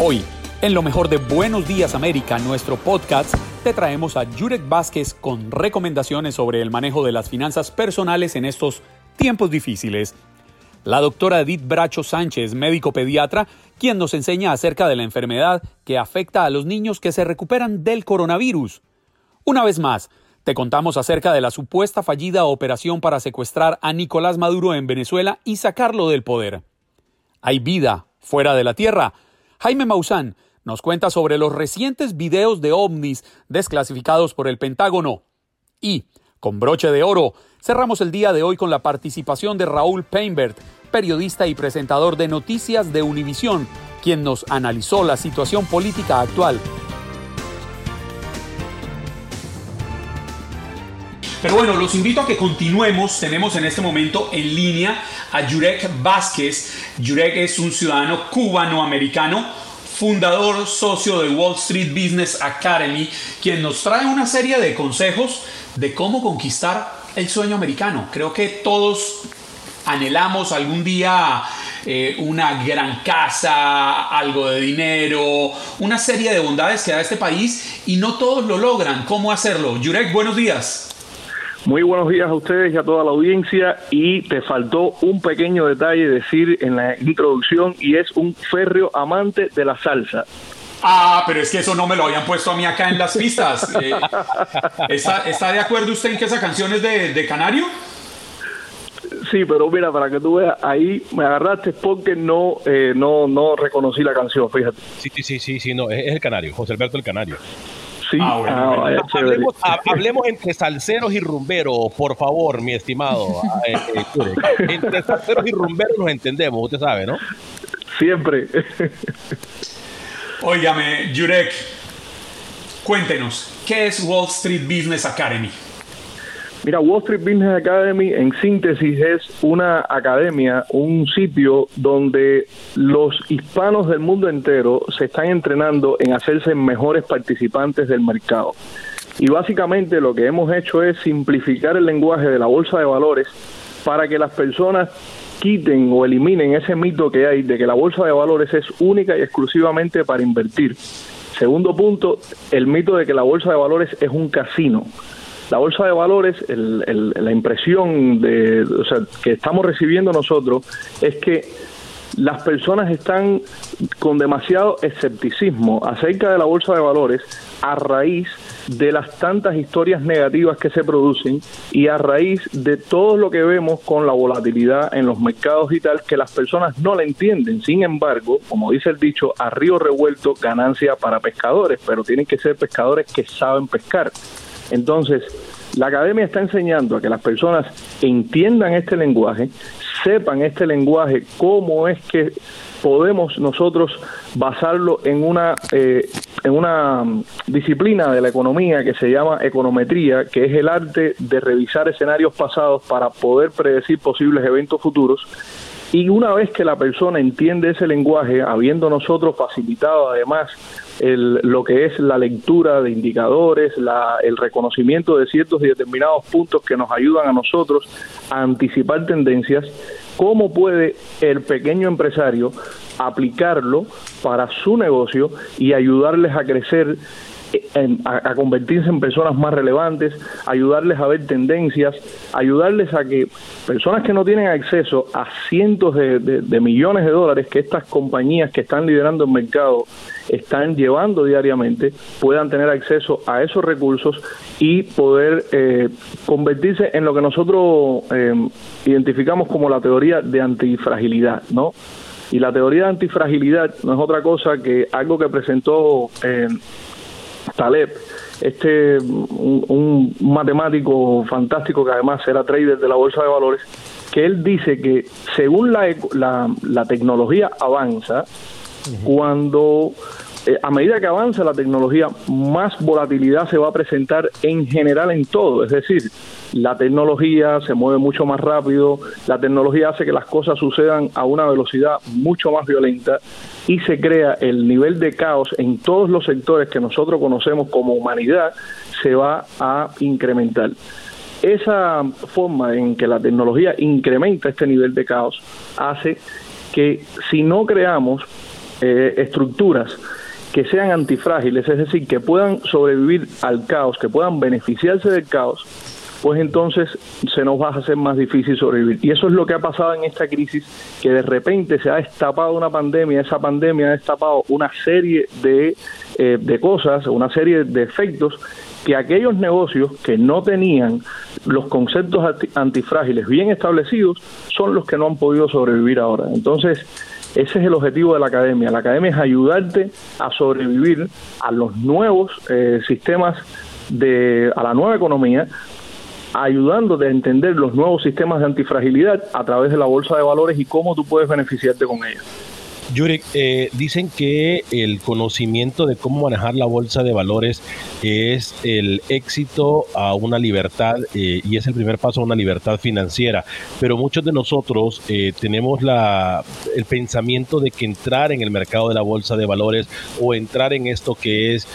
Hoy, en lo mejor de Buenos Días América, nuestro podcast, te traemos a Jurek Vázquez con recomendaciones sobre el manejo de las finanzas personales en estos tiempos difíciles. La doctora Edith Bracho Sánchez, médico pediatra, quien nos enseña acerca de la enfermedad que afecta a los niños que se recuperan del coronavirus. Una vez más, te contamos acerca de la supuesta fallida operación para secuestrar a Nicolás Maduro en Venezuela y sacarlo del poder. ¿Hay vida fuera de la Tierra? Jaime Maussan nos cuenta sobre los recientes videos de ovnis desclasificados por el Pentágono. Y, con broche de oro, cerramos el día de hoy con la participación de Raúl Peinbert, periodista y presentador de Noticias de Univisión, quien nos analizó la situación política actual. Pero bueno, los invito a que continuemos. Tenemos en este momento en línea a Jurek Vázquez. Jurek es un ciudadano cubano-americano, fundador, socio de Wall Street Business Academy, quien nos trae una serie de consejos de cómo conquistar el sueño americano. Creo que todos anhelamos algún día eh, una gran casa, algo de dinero, una serie de bondades que da este país y no todos lo logran. ¿Cómo hacerlo? Jurek, buenos días. Muy buenos días a ustedes y a toda la audiencia. Y te faltó un pequeño detalle decir en la introducción y es un férreo amante de la salsa. Ah, pero es que eso no me lo habían puesto a mí acá en las pistas. Eh, ¿está, de acuerdo usted en que esa canción es de, Canario? Sí, pero mira, para que tú veas, ahí me agarraste porque no, eh, no, no reconocí la canción, fíjate. Sí, sí, sí, sí, no, es el Canario, José Alberto el Canario. Sí, ah, ah, hablemos, entre salseros y rumberos, por favor, mi estimado. Ah, eh, eh, entre salseros y rumberos nos entendemos, usted sabe, ¿no? Siempre. Óigame, Jurek, cuéntenos, ¿qué es Wall Street Business Academy? Mira, Wall Street Business Academy en síntesis es una academia, un sitio donde los hispanos del mundo entero se están entrenando en hacerse mejores participantes del mercado. Y básicamente lo que hemos hecho es simplificar el lenguaje de la bolsa de valores para que las personas quiten o eliminen ese mito que hay de que la bolsa de valores es única y exclusivamente para invertir. Segundo punto, el mito de que la bolsa de valores es un casino. La bolsa de valores, la impresión de, que estamos recibiendo nosotros es que las personas están con demasiado escepticismo acerca de la bolsa de valores a raíz de las tantas historias negativas que se producen y a raíz de todo lo que vemos con la volatilidad en los mercados y tal, que las personas no la entienden. Sin embargo, como dice el dicho, a río revuelto ganancia para pescadores, pero tienen que ser pescadores que saben pescar. Entonces, la academia está enseñando a que las personas entiendan este lenguaje, sepan este lenguaje, cómo es que podemos nosotros basarlo en una eh, en una disciplina de la economía que se llama econometría, que es el arte de revisar escenarios pasados para poder predecir posibles eventos futuros. Y una vez que la persona entiende ese lenguaje, habiendo nosotros facilitado además el, lo que es la lectura de indicadores, la, el reconocimiento de ciertos y determinados puntos que nos ayudan a nosotros a anticipar tendencias, ¿cómo puede el pequeño empresario aplicarlo para su negocio y ayudarles a crecer a, convertirse en personas más relevantes, ayudarles a ver tendencias, ayudarles a que personas que no tienen acceso a cientos de, millones de dólares que estas compañías que están liderando el mercado están llevando diariamente puedan tener acceso a esos recursos y poder eh, convertirse en lo que nosotros eh, identificamos como la teoría de antifragilidad, ¿no? Y la teoría de antifragilidad no es otra cosa que algo que presentó eh, Taleb, este un, matemático fantástico que además era trader de la bolsa de valores, que él dice que según la, la, tecnología avanza, cuando eh, a medida que avanza la tecnología, más volatilidad se va a presentar en general en todo. Es decir, la tecnología se mueve mucho más rápido, la tecnología hace que las cosas sucedan a una velocidad mucho más violenta y se crea el nivel de caos en todos los sectores que nosotros conocemos como humanidad, se va a incrementar. Esa forma en que la tecnología incrementa este nivel de caos hace que si no creamos eh, estructuras que sean antifrágiles, es decir, que puedan sobrevivir al caos, que puedan beneficiarse del caos, pues entonces se nos va a hacer más difícil sobrevivir. Y eso es lo que ha pasado en esta crisis, que de repente se ha destapado una pandemia, esa pandemia ha destapado una serie de, eh, de cosas, una serie de efectos que aquellos negocios que no tenían los conceptos antifrágiles bien establecidos son los que no han podido sobrevivir ahora. Entonces, ese es el objetivo de la academia. La academia es ayudarte a sobrevivir a los nuevos eh, sistemas de, a la nueva economía, ayudándote a entender los nuevos sistemas de antifragilidad a través de la bolsa de valores y cómo tú puedes beneficiarte con ellos. Yuri, eh, dicen que el conocimiento de cómo manejar la bolsa de valores es el éxito a una libertad eh, y es el primer paso a una libertad financiera. Pero muchos de nosotros eh, tenemos la, el pensamiento de que entrar en el mercado de la bolsa de valores o entrar en esto que es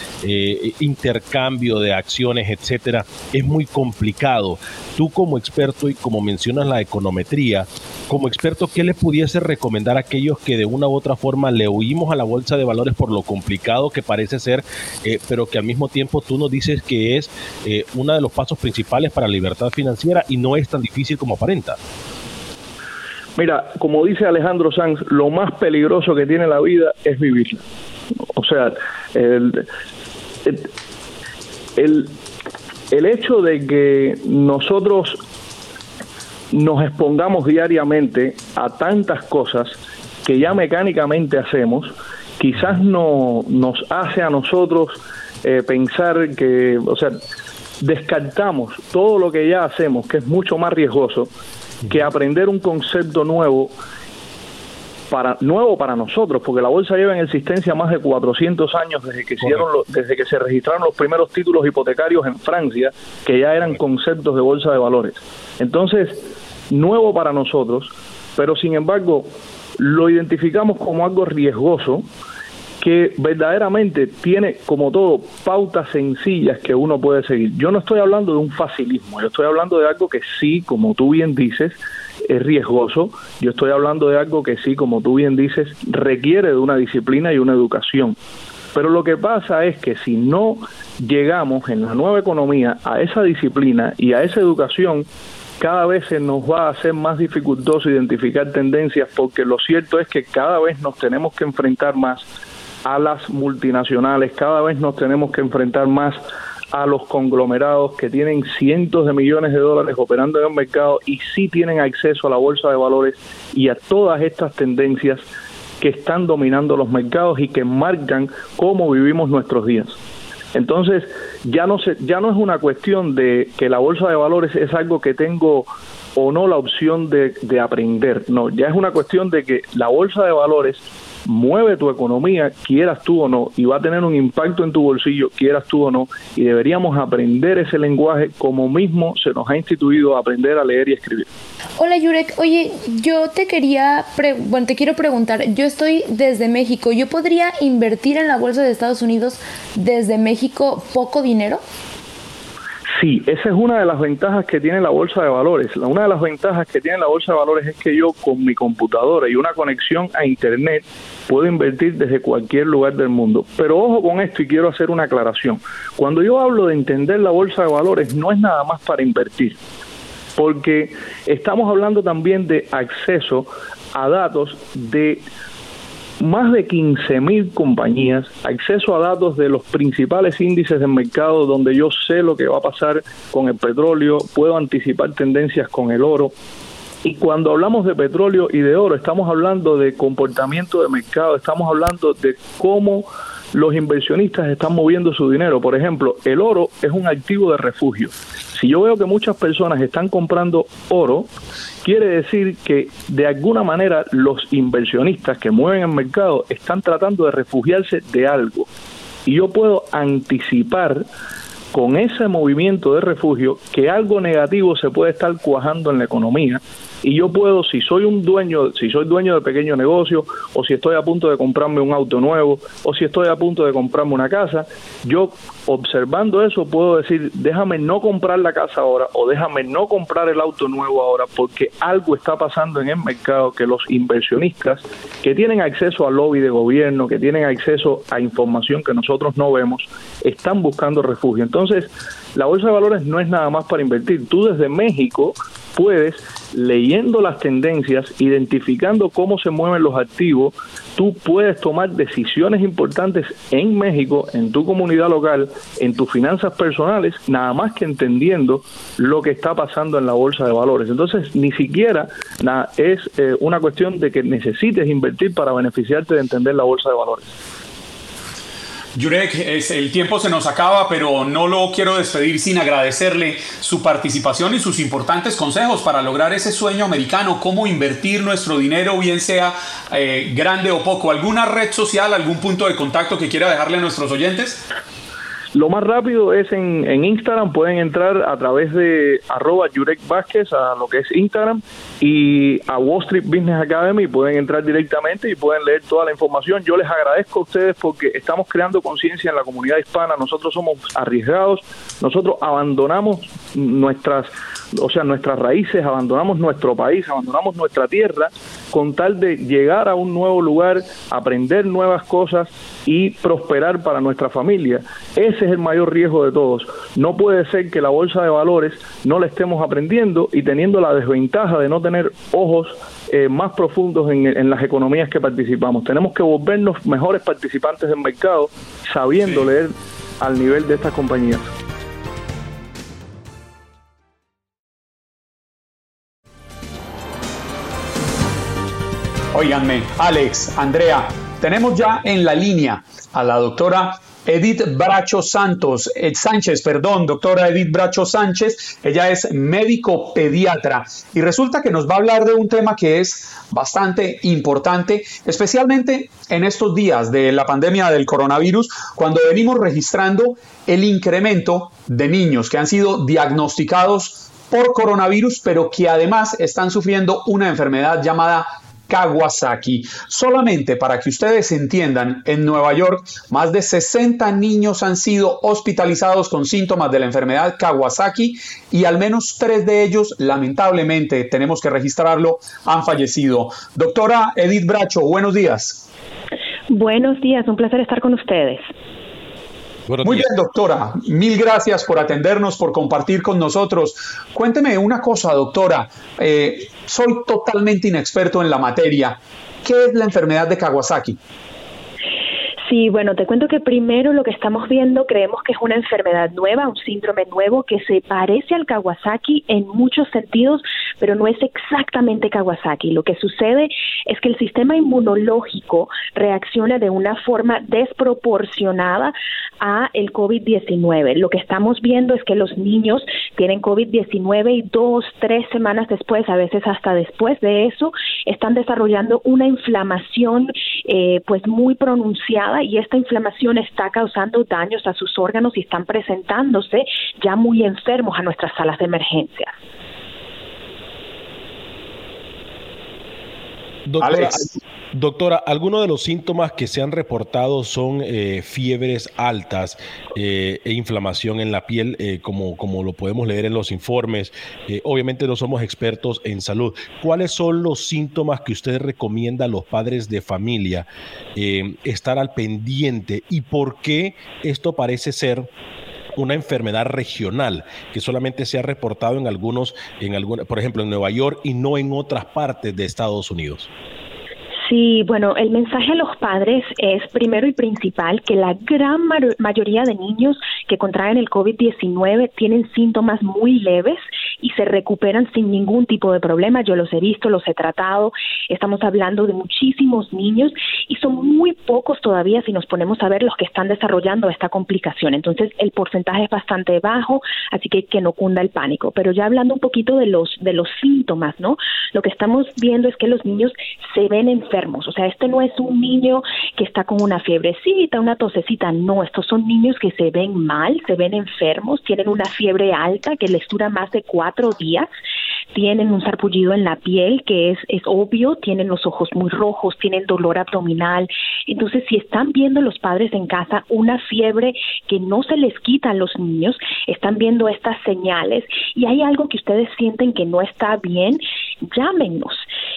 intercambio de acciones, etcétera, es muy complicado. Tú como experto y como mencionas la econometría, como experto, ¿qué le pudiese recomendar a aquellos que de una u otra forma le huimos a la bolsa de valores por lo complicado que parece ser, eh, pero que al mismo tiempo tú nos dices que es eh, uno de los pasos principales para la libertad financiera y no es tan difícil como aparenta? Mira, como dice Alejandro Sanz, lo más peligroso que tiene la vida es vivirla. O sea, el, el hecho de que nosotros nos expongamos diariamente a tantas cosas que ya mecánicamente hacemos, quizás no nos hace a nosotros eh, pensar que, o sea, descartamos todo lo que ya hacemos, que es mucho más riesgoso que aprender un concepto nuevo para nuevo para nosotros, porque la bolsa lleva en existencia más de 400 años desde que hicieron desde que se registraron los primeros títulos hipotecarios en Francia, que ya eran conceptos de bolsa de valores. Entonces, nuevo para nosotros, pero sin embargo lo identificamos como algo riesgoso que verdaderamente tiene, como todo, pautas sencillas que uno puede seguir. Yo no estoy hablando de un facilismo, yo estoy hablando de algo que sí, como tú bien dices, es riesgoso. Yo estoy hablando de algo que sí, como tú bien dices, requiere de una disciplina y una educación. Pero lo que pasa es que si no llegamos en la nueva economía a esa disciplina y a esa educación, cada vez se nos va a hacer más dificultoso identificar tendencias porque lo cierto es que cada vez nos tenemos que enfrentar más a las multinacionales, cada vez nos tenemos que enfrentar más a los conglomerados que tienen cientos de millones de dólares operando en el mercado y sí tienen acceso a la bolsa de valores y a todas estas tendencias que están dominando los mercados y que marcan cómo vivimos nuestros días. Entonces, ya no, se, ya no es una cuestión de que la bolsa de valores es algo que tengo o no la opción de, de aprender, no, ya es una cuestión de que la bolsa de valores mueve tu economía, quieras tú o no, y va a tener un impacto en tu bolsillo, quieras tú o no, y deberíamos aprender ese lenguaje como mismo se nos ha instituido aprender a leer y escribir. Hola Yurek, oye, yo te quería, bueno, te quiero preguntar, yo estoy desde México, ¿yo podría invertir en la bolsa de Estados Unidos desde México poco dinero? Sí, esa es una de las ventajas que tiene la bolsa de valores. Una de las ventajas que tiene la bolsa de valores es que yo con mi computadora y una conexión a Internet puedo invertir desde cualquier lugar del mundo. Pero ojo con esto y quiero hacer una aclaración. Cuando yo hablo de entender la bolsa de valores no es nada más para invertir, porque estamos hablando también de acceso a datos de más de 15.000 compañías, acceso a datos de los principales índices del mercado donde yo sé lo que va a pasar con el petróleo, puedo anticipar tendencias con el oro. Y cuando hablamos de petróleo y de oro, estamos hablando de comportamiento de mercado, estamos hablando de cómo los inversionistas están moviendo su dinero. Por ejemplo, el oro es un activo de refugio. Si yo veo que muchas personas están comprando oro, quiere decir que de alguna manera los inversionistas que mueven el mercado están tratando de refugiarse de algo. Y yo puedo anticipar con ese movimiento de refugio que algo negativo se puede estar cuajando en la economía y yo puedo, si soy un dueño, si soy dueño de pequeño negocio, o si estoy a punto de comprarme un auto nuevo, o si estoy a punto de comprarme una casa, yo observando eso puedo decir, déjame no comprar la casa ahora, o déjame no comprar el auto nuevo ahora, porque algo está pasando en el mercado que los inversionistas que tienen acceso al lobby de gobierno, que tienen acceso a información que nosotros no vemos, están buscando refugio. Entonces, la bolsa de valores no es nada más para invertir. Tú desde México puedes, leyendo las tendencias, identificando cómo se mueven los activos, tú puedes tomar decisiones importantes en México, en tu comunidad local, en tus finanzas personales, nada más que entendiendo lo que está pasando en la bolsa de valores. Entonces, ni siquiera es eh, una cuestión de que necesites invertir para beneficiarte de entender la bolsa de valores. Jurek, el tiempo se nos acaba, pero no lo quiero despedir sin agradecerle su participación y sus importantes consejos para lograr ese sueño americano, cómo invertir nuestro dinero, bien sea eh, grande o poco. ¿Alguna red social, algún punto de contacto que quiera dejarle a nuestros oyentes? Lo más rápido es en, en, Instagram, pueden entrar a través de arroba Jurek Vázquez a lo que es Instagram y a Wall Street Business Academy pueden entrar directamente y pueden leer toda la información. Yo les agradezco a ustedes porque estamos creando conciencia en la comunidad hispana, nosotros somos arriesgados, nosotros abandonamos nuestras, o sea, nuestras raíces, abandonamos nuestro país, abandonamos nuestra tierra con tal de llegar a un nuevo lugar, aprender nuevas cosas y prosperar para nuestra familia. Ese es el mayor riesgo de todos. No puede ser que la bolsa de valores no la estemos aprendiendo y teniendo la desventaja de no tener ojos eh, más profundos en, en, las economías que participamos. Tenemos que volvernos mejores participantes del mercado sabiendo leer al nivel de estas compañías. Óiganme, Alex, Andrea, tenemos ya en la línea a la doctora Edith Bracho Santos, Sánchez, perdón, doctora Edith Bracho Sánchez, ella es médico pediatra y resulta que nos va a hablar de un tema que es bastante importante, especialmente en estos días de la pandemia del coronavirus, cuando venimos registrando el incremento de niños que han sido diagnosticados por coronavirus, pero que además están sufriendo una enfermedad llamada Kawasaki. Solamente para que ustedes entiendan, en Nueva York más de 60 niños han sido hospitalizados con síntomas de la enfermedad Kawasaki y al menos tres de ellos, lamentablemente, tenemos que registrarlo, han fallecido. Doctora Edith Bracho, buenos días. Buenos días, un placer estar con ustedes. Muy bien, doctora. Mil gracias por atendernos, por compartir con nosotros. Cuénteme una cosa, doctora. Eh, soy totalmente inexperto en la materia. ¿Qué es la enfermedad de Kawasaki? Sí, bueno, te cuento que primero lo que estamos viendo creemos que es una enfermedad nueva, un síndrome nuevo que se parece al Kawasaki en muchos sentidos, pero no es exactamente Kawasaki. Lo que sucede es que el sistema inmunológico reacciona de una forma desproporcionada a el COVID-19. Lo que estamos viendo es que los niños tienen COVID-19 y dos, tres semanas después, a veces hasta después de eso, están desarrollando una inflamación eh, pues muy pronunciada y esta inflamación está causando daños a sus órganos y están presentándose ya muy enfermos a nuestras salas de emergencia. Doctora, doctora, algunos de los síntomas que se han reportado son eh, fiebres altas eh, e inflamación en la piel, eh, como, como lo podemos leer en los informes. obviamente no somos expertos en salud. ¿Cuáles son los síntomas que usted recomienda a los padres de familia estar al pendiente y por qué esto parece ser una enfermedad regional que solamente se ha reportado en algunos, en alguna, por ejemplo, en Nueva York y no en otras partes de Estados Unidos. Sí, bueno, el mensaje a los padres es primero y principal que la gran mayoría de niños que contraen el COVID-19 tienen síntomas muy leves y se recuperan sin ningún tipo de problema. Yo los he visto, los he tratado. Estamos hablando de muchísimos niños y son muy pocos todavía si nos ponemos a ver los que están desarrollando esta complicación. Entonces, el porcentaje es bastante bajo, así que que no cunda el pánico. Pero ya hablando un poquito de los de los síntomas, ¿no? Lo que estamos viendo es que los niños se ven enfermos. O sea, este no es un niño que está con una fiebrecita, una tosecita. No, estos son niños que se ven mal, se ven enfermos, tienen una fiebre alta que les dura más de cuatro días tienen un sarpullido en la piel que es, es obvio, tienen los ojos muy rojos, tienen dolor abdominal. Entonces, si están viendo los padres en casa una fiebre que no se les quita a los niños, están viendo estas señales y hay algo que ustedes sienten que no está bien, llámenos.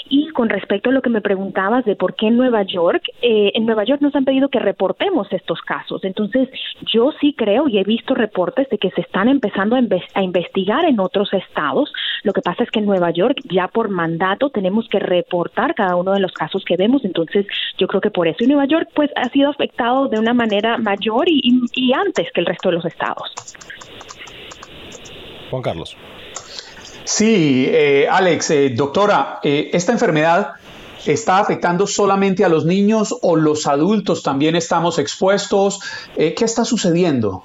Y con respecto a lo que me preguntabas de por qué en Nueva York, eh, en Nueva York nos han pedido que reportemos estos casos. Entonces, yo sí creo y he visto reportes de que se están empezando a, investigar en otros estados. Lo que pasa es que en Nueva York ya por mandato tenemos que reportar cada uno de los casos que vemos. Entonces, yo creo que por eso y Nueva York pues ha sido afectado de una manera mayor y, y antes que el resto de los estados. Juan Carlos. Sí, eh, Alex, eh, doctora, eh, ¿esta enfermedad está afectando solamente a los niños o los adultos también estamos expuestos? ¿Qué está sucediendo?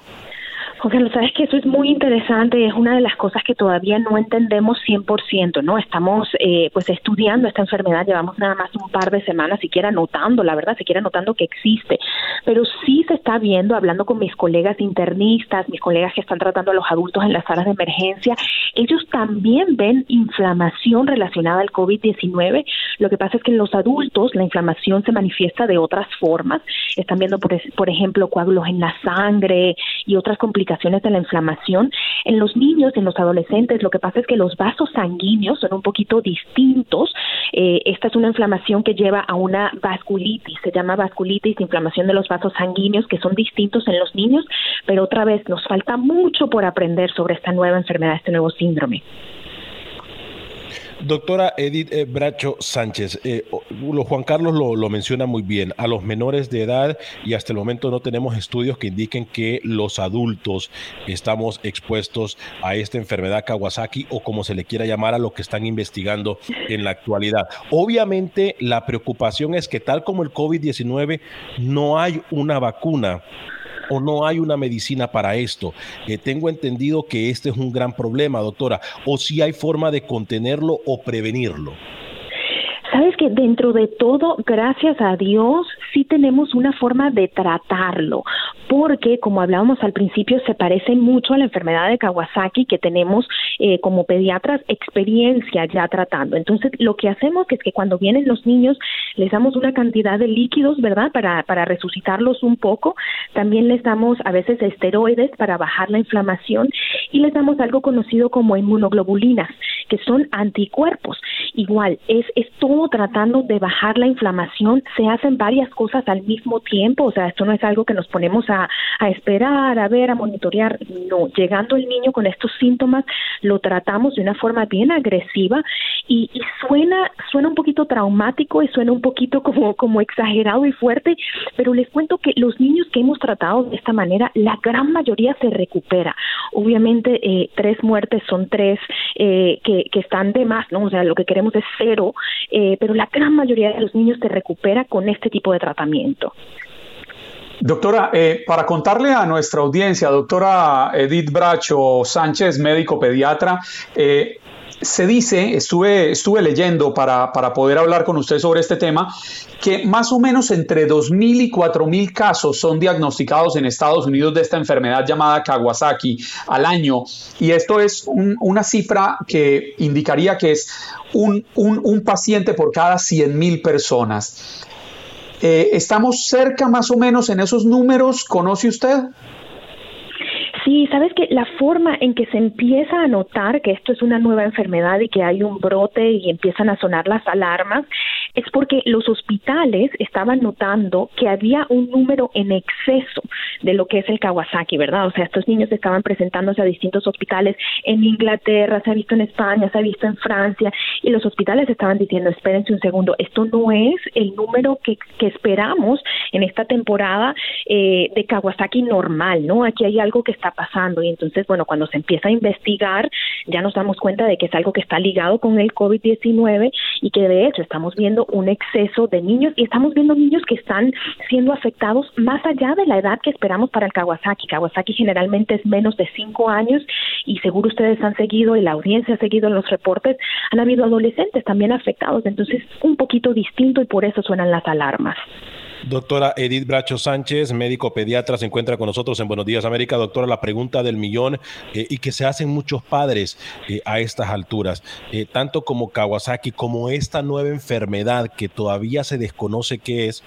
Jorge, lo sabes que eso es muy interesante es una de las cosas que todavía no entendemos 100%, ¿no? Estamos eh, pues estudiando esta enfermedad, llevamos nada más un par de semanas siquiera notando, la verdad, siquiera notando que existe, pero sí se está viendo, hablando con mis colegas internistas, mis colegas que están tratando a los adultos en las salas de emergencia, ellos también ven inflamación relacionada al COVID-19, lo que pasa es que en los adultos la inflamación se manifiesta de otras formas, están viendo, por, por ejemplo, coágulos en la sangre y otras complicaciones de la inflamación. En los niños, en los adolescentes, lo que pasa es que los vasos sanguíneos son un poquito distintos. Eh, esta es una inflamación que lleva a una vasculitis, se llama vasculitis, inflamación de los vasos sanguíneos, que son distintos en los niños, pero otra vez nos falta mucho por aprender sobre esta nueva enfermedad, este nuevo síndrome. Doctora Edith eh, Bracho Sánchez, eh, Juan Carlos lo, menciona muy bien, a los menores de edad y hasta el momento no tenemos estudios que indiquen que los adultos estamos expuestos a esta enfermedad Kawasaki o como se le quiera llamar a lo que están investigando en la actualidad. Obviamente la preocupación es que tal como el COVID-19 no hay una vacuna o no hay una medicina para esto. Eh, tengo entendido que este es un gran problema, doctora, o si hay forma de contenerlo o prevenirlo. Sabes que dentro de todo, gracias a Dios, sí tenemos una forma de tratarlo, porque como hablábamos al principio, se parece mucho a la enfermedad de Kawasaki que tenemos eh, como pediatras experiencia ya tratando. Entonces, lo que hacemos es que cuando vienen los niños, les damos una cantidad de líquidos, ¿verdad? Para, para resucitarlos un poco. También les damos a veces esteroides para bajar la inflamación y les damos algo conocido como inmunoglobulinas, que son anticuerpos. Igual, es, es todo tratando de bajar la inflamación. Se hacen varias cosas al mismo tiempo, o sea, esto no es algo que nos ponemos a, a esperar, a ver, a monitorear. No, llegando el niño con estos síntomas, lo tratamos de una forma bien agresiva y, suena, suena un poquito traumático y suena un poquito como, como exagerado y fuerte, pero les cuento que los niños que hemos tratado de esta manera, la gran mayoría se recupera. Obviamente, eh, tres muertes son tres eh, que, que están de más, ¿no? O sea, lo que queremos es cero, eh, pero la gran mayoría de los niños se recupera con este tipo de tratamiento. Doctora, eh, para contarle a nuestra audiencia, doctora Edith Bracho Sánchez, médico pediatra, eh, se dice, estuve, estuve leyendo para, para, poder hablar con usted sobre este tema, que más o menos entre 2.000 y 4.000 casos son diagnosticados en Estados Unidos de esta enfermedad llamada Kawasaki al año. Y esto es una cifra que indicaría que es un, un, un paciente por cada 100.000 personas. Eh, ¿Estamos cerca más o menos en esos números? ¿Conoce usted? Sí, sabes que la forma en que se empieza a notar que esto es una nueva enfermedad y que hay un brote y empiezan a sonar las alarmas es porque los hospitales estaban notando que había un número en exceso de lo que es el Kawasaki, ¿verdad? O sea, estos niños estaban presentándose a distintos hospitales en Inglaterra, se ha visto en España, se ha visto en Francia, y los hospitales estaban diciendo, espérense un segundo, esto no es el número que, que esperamos en esta temporada eh, de Kawasaki normal, ¿no? Aquí hay algo que está pasando y entonces, bueno, cuando se empieza a investigar, ya nos damos cuenta de que es algo que está ligado con el COVID-19 y que de hecho estamos viendo un exceso de niños y estamos viendo niños que están siendo afectados más allá de la edad que esperamos para el Kawasaki. Kawasaki generalmente es menos de cinco años y seguro ustedes han seguido y la audiencia ha seguido los reportes, han habido adolescentes también afectados, entonces un poquito distinto y por eso suenan las alarmas. Doctora Edith Bracho Sánchez, médico pediatra, se encuentra con nosotros en Buenos Días América. Doctora, la pregunta del millón eh, y que se hacen muchos padres eh, a estas alturas, eh, tanto como Kawasaki como esta nueva enfermedad que todavía se desconoce qué es,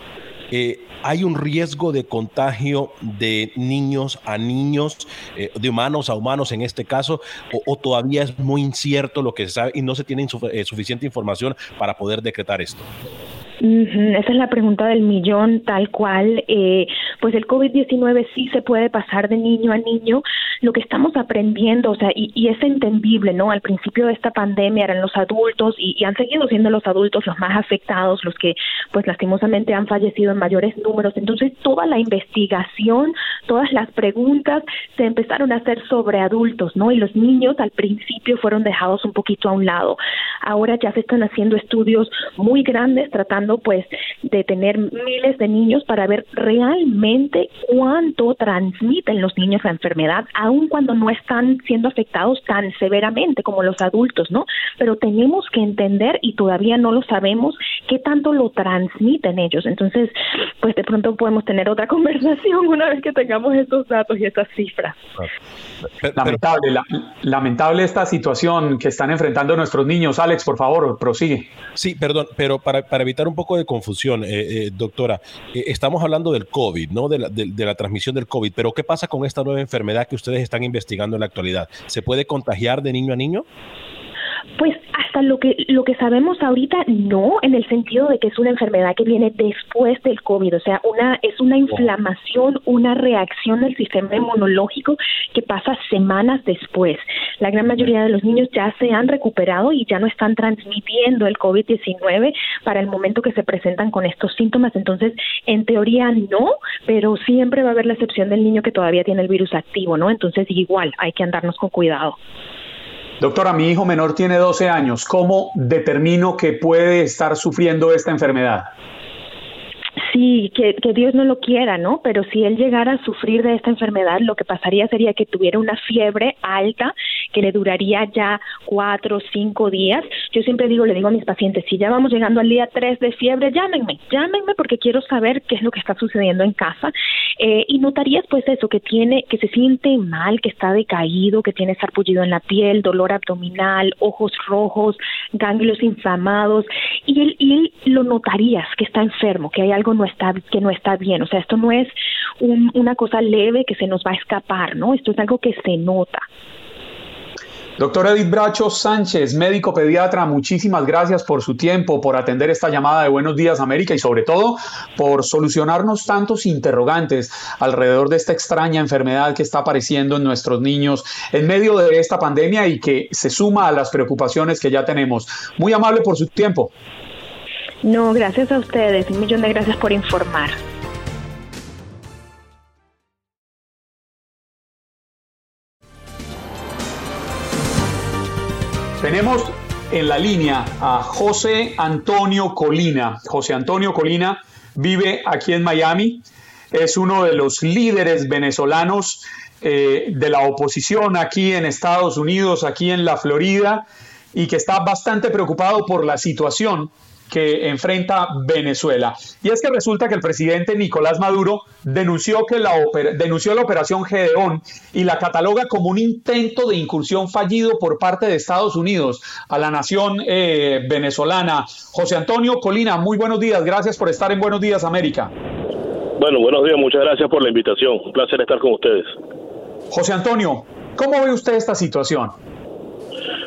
hay un riesgo de contagio de niños a niños, de humanos a humanos en este caso, o, todavía es muy incierto lo que se sabe y no se tiene suficiente información para poder decretar esto. Esa es la pregunta del millón, tal cual. Eh, pues el COVID-19 sí se puede pasar de niño a niño. Lo que estamos aprendiendo, o sea, y, es entendible, ¿no? Al principio de esta pandemia eran los adultos y, han seguido siendo los adultos los más afectados, los que, pues lastimosamente han fallecido en mayores números. Entonces, toda la investigación, todas las preguntas se empezaron a hacer sobre adultos, ¿no? Y los niños al principio fueron dejados un poquito a un lado. Ahora ya se están haciendo estudios muy grandes tratando pues de tener miles de niños para ver realmente cuánto transmiten los niños la enfermedad, aun cuando no están siendo afectados tan severamente como los adultos, ¿no? Pero tenemos que entender y todavía no lo sabemos qué tanto lo transmiten ellos. Entonces, pues de pronto podemos tener otra conversación una vez que tengamos estos datos y estas cifras. Lamentable, lamentable esta situación que están enfrentando nuestros niños. Alex, por favor, prosigue. Sí, perdón, pero para, para evitar un poco de confusión, eh, eh, doctora, eh, estamos hablando del COVID, ¿no? De la, de la transmisión del COVID, pero ¿qué pasa con esta nueva enfermedad que ustedes están investigando en la actualidad? ¿Se puede contagiar de niño a niño? Pues hasta lo que lo que sabemos ahorita no, en el sentido de que es una enfermedad que viene después del COVID, o sea, una es una inflamación, una reacción del sistema inmunológico que pasa semanas después. La gran mayoría de los niños ya se han recuperado y ya no están transmitiendo el COVID-19 para el momento que se presentan con estos síntomas, entonces en teoría no, pero siempre va a haber la excepción del niño que todavía tiene el virus activo, ¿no? Entonces igual hay que andarnos con cuidado. Doctora, mi hijo menor tiene 12 años. ¿Cómo determino que puede estar sufriendo esta enfermedad? Sí, que, Dios no lo quiera, ¿no? Pero si él llegara a sufrir de esta enfermedad, lo que pasaría sería que tuviera una fiebre alta que le duraría ya cuatro o cinco días. Yo siempre digo, le digo a mis pacientes, si ya vamos llegando al día tres de fiebre, llámenme, llámenme porque quiero saber qué es lo que está sucediendo en casa. Eh, y notarías pues eso, que tiene, que se siente mal, que está decaído, que tiene sarpullido en la piel, dolor abdominal, ojos rojos, ganglios inflamados, y él, y él lo notarías que está enfermo, que hay algo está, que no está bien. O sea, esto no es una cosa leve que se nos va a escapar, ¿no? Esto es algo que se nota. Doctor Edith Bracho Sánchez, médico pediatra, muchísimas gracias por su tiempo, por atender esta llamada de Buenos Días América y sobre todo por solucionarnos tantos interrogantes alrededor de esta extraña enfermedad que está apareciendo en nuestros niños en medio de esta pandemia y que se suma a las preocupaciones que ya tenemos. Muy amable por su tiempo. No, gracias a ustedes. Un millón de gracias por informar. Tenemos en la línea a José Antonio Colina. José Antonio Colina vive aquí en Miami. Es uno de los líderes venezolanos eh, de la oposición aquí en Estados Unidos, aquí en la Florida, y que está bastante preocupado por la situación que enfrenta Venezuela. Y es que resulta que el presidente Nicolás Maduro denunció, que la, denunció la operación Gedeón y la cataloga como un intento de incursión fallido por parte de Estados Unidos a la nación eh, venezolana. José Antonio Colina, muy buenos días, gracias por estar en Buenos Días América. Bueno, buenos días, muchas gracias por la invitación, un placer estar con ustedes. José Antonio, ¿cómo ve usted esta situación?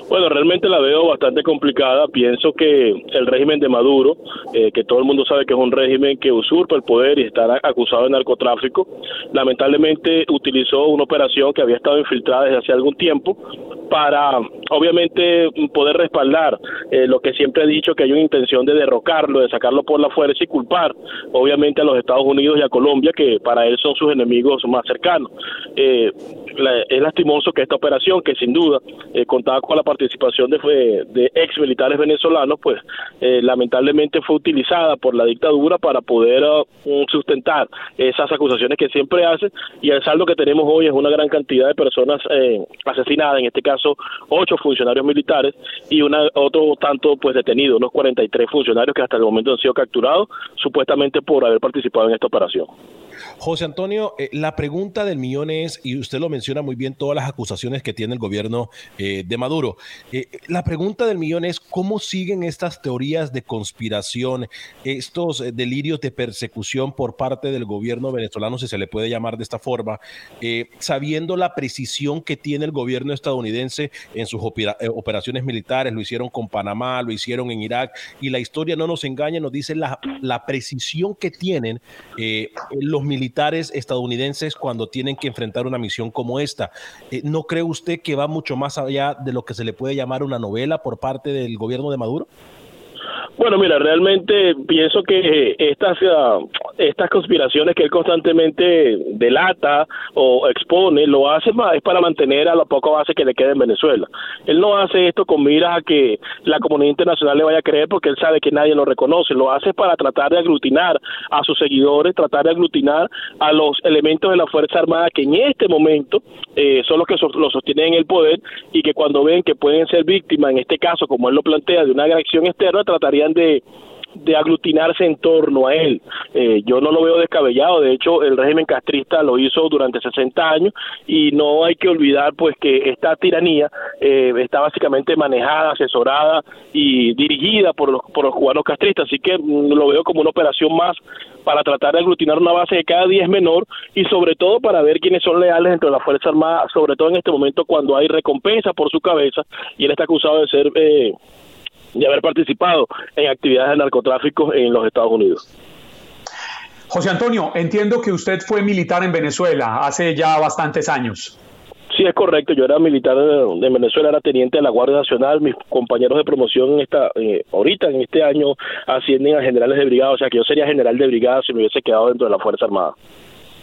Bueno, realmente la veo bastante complicada. Pienso que el régimen de Maduro, eh, que todo el mundo sabe que es un régimen que usurpa el poder y está acusado de narcotráfico, lamentablemente utilizó una operación que había estado infiltrada desde hace algún tiempo para, obviamente, poder respaldar eh, lo que siempre he dicho, que hay una intención de derrocarlo, de sacarlo por la fuerza y culpar, obviamente, a los Estados Unidos y a Colombia, que para él son sus enemigos más cercanos. Eh, es lastimoso que esta operación, que sin duda eh, contaba con la participación de, de ex militares venezolanos, pues eh, lamentablemente fue utilizada por la dictadura para poder uh, sustentar esas acusaciones que siempre hace y el saldo que tenemos hoy es una gran cantidad de personas eh, asesinadas, en este caso ocho funcionarios militares y una, otro tanto pues detenidos, unos 43 funcionarios que hasta el momento han sido capturados supuestamente por haber participado en esta operación. José Antonio, eh, la pregunta del millón es, y usted lo menciona muy bien, todas las acusaciones que tiene el gobierno eh, de Maduro. Eh, la pregunta del millón es, ¿cómo siguen estas teorías de conspiración, estos delirios de persecución por parte del gobierno venezolano, si se le puede llamar de esta forma, sabiendo la precisión que tiene el gobierno estadounidense en sus operaciones militares? Lo hicieron con Panamá, lo hicieron en Irak, y la historia no nos engaña, nos dice la, la precisión que tienen los militares estadounidenses cuando tienen que enfrentar una misión como esta. Eh, ¿No cree usted que va mucho más allá de lo que se le puede llamar una novela por parte del gobierno de Maduro? Bueno, mira, realmente pienso que estas ah, estas conspiraciones que él constantemente delata o expone, lo hace más, es para mantener a la poca base que le queda en Venezuela. Él no hace esto con miras a que la comunidad internacional le vaya a creer porque él sabe que nadie lo reconoce. Lo hace para tratar de aglutinar a sus seguidores, tratar de aglutinar a los elementos de la Fuerza Armada que en este momento eh, son los que lo sostienen en el poder y que cuando ven que pueden ser víctimas, en este caso, como él lo plantea, de una agresión externa, de, aglutinarse en torno a él. Eh, yo no lo veo descabellado, de hecho el régimen castrista lo hizo durante 60 años y no hay que olvidar pues que esta tiranía eh, está básicamente manejada, asesorada y dirigida por los, por los cubanos castristas, así que mm, lo veo como una operación más para tratar de aglutinar una base de cada día es menor y sobre todo para ver quiénes son leales dentro de la Fuerza Armada, sobre todo en este momento cuando hay recompensa por su cabeza y él está acusado de ser... Eh, de haber participado en actividades de narcotráfico en los Estados Unidos. José Antonio, entiendo que usted fue militar en Venezuela hace ya bastantes años. Sí, es correcto. Yo era militar de, Venezuela, era teniente de la Guardia Nacional. Mis compañeros de promoción en esta, eh, ahorita, en este año, ascienden a generales de brigada. O sea, que yo sería general de brigada si me hubiese quedado dentro de la Fuerza Armada.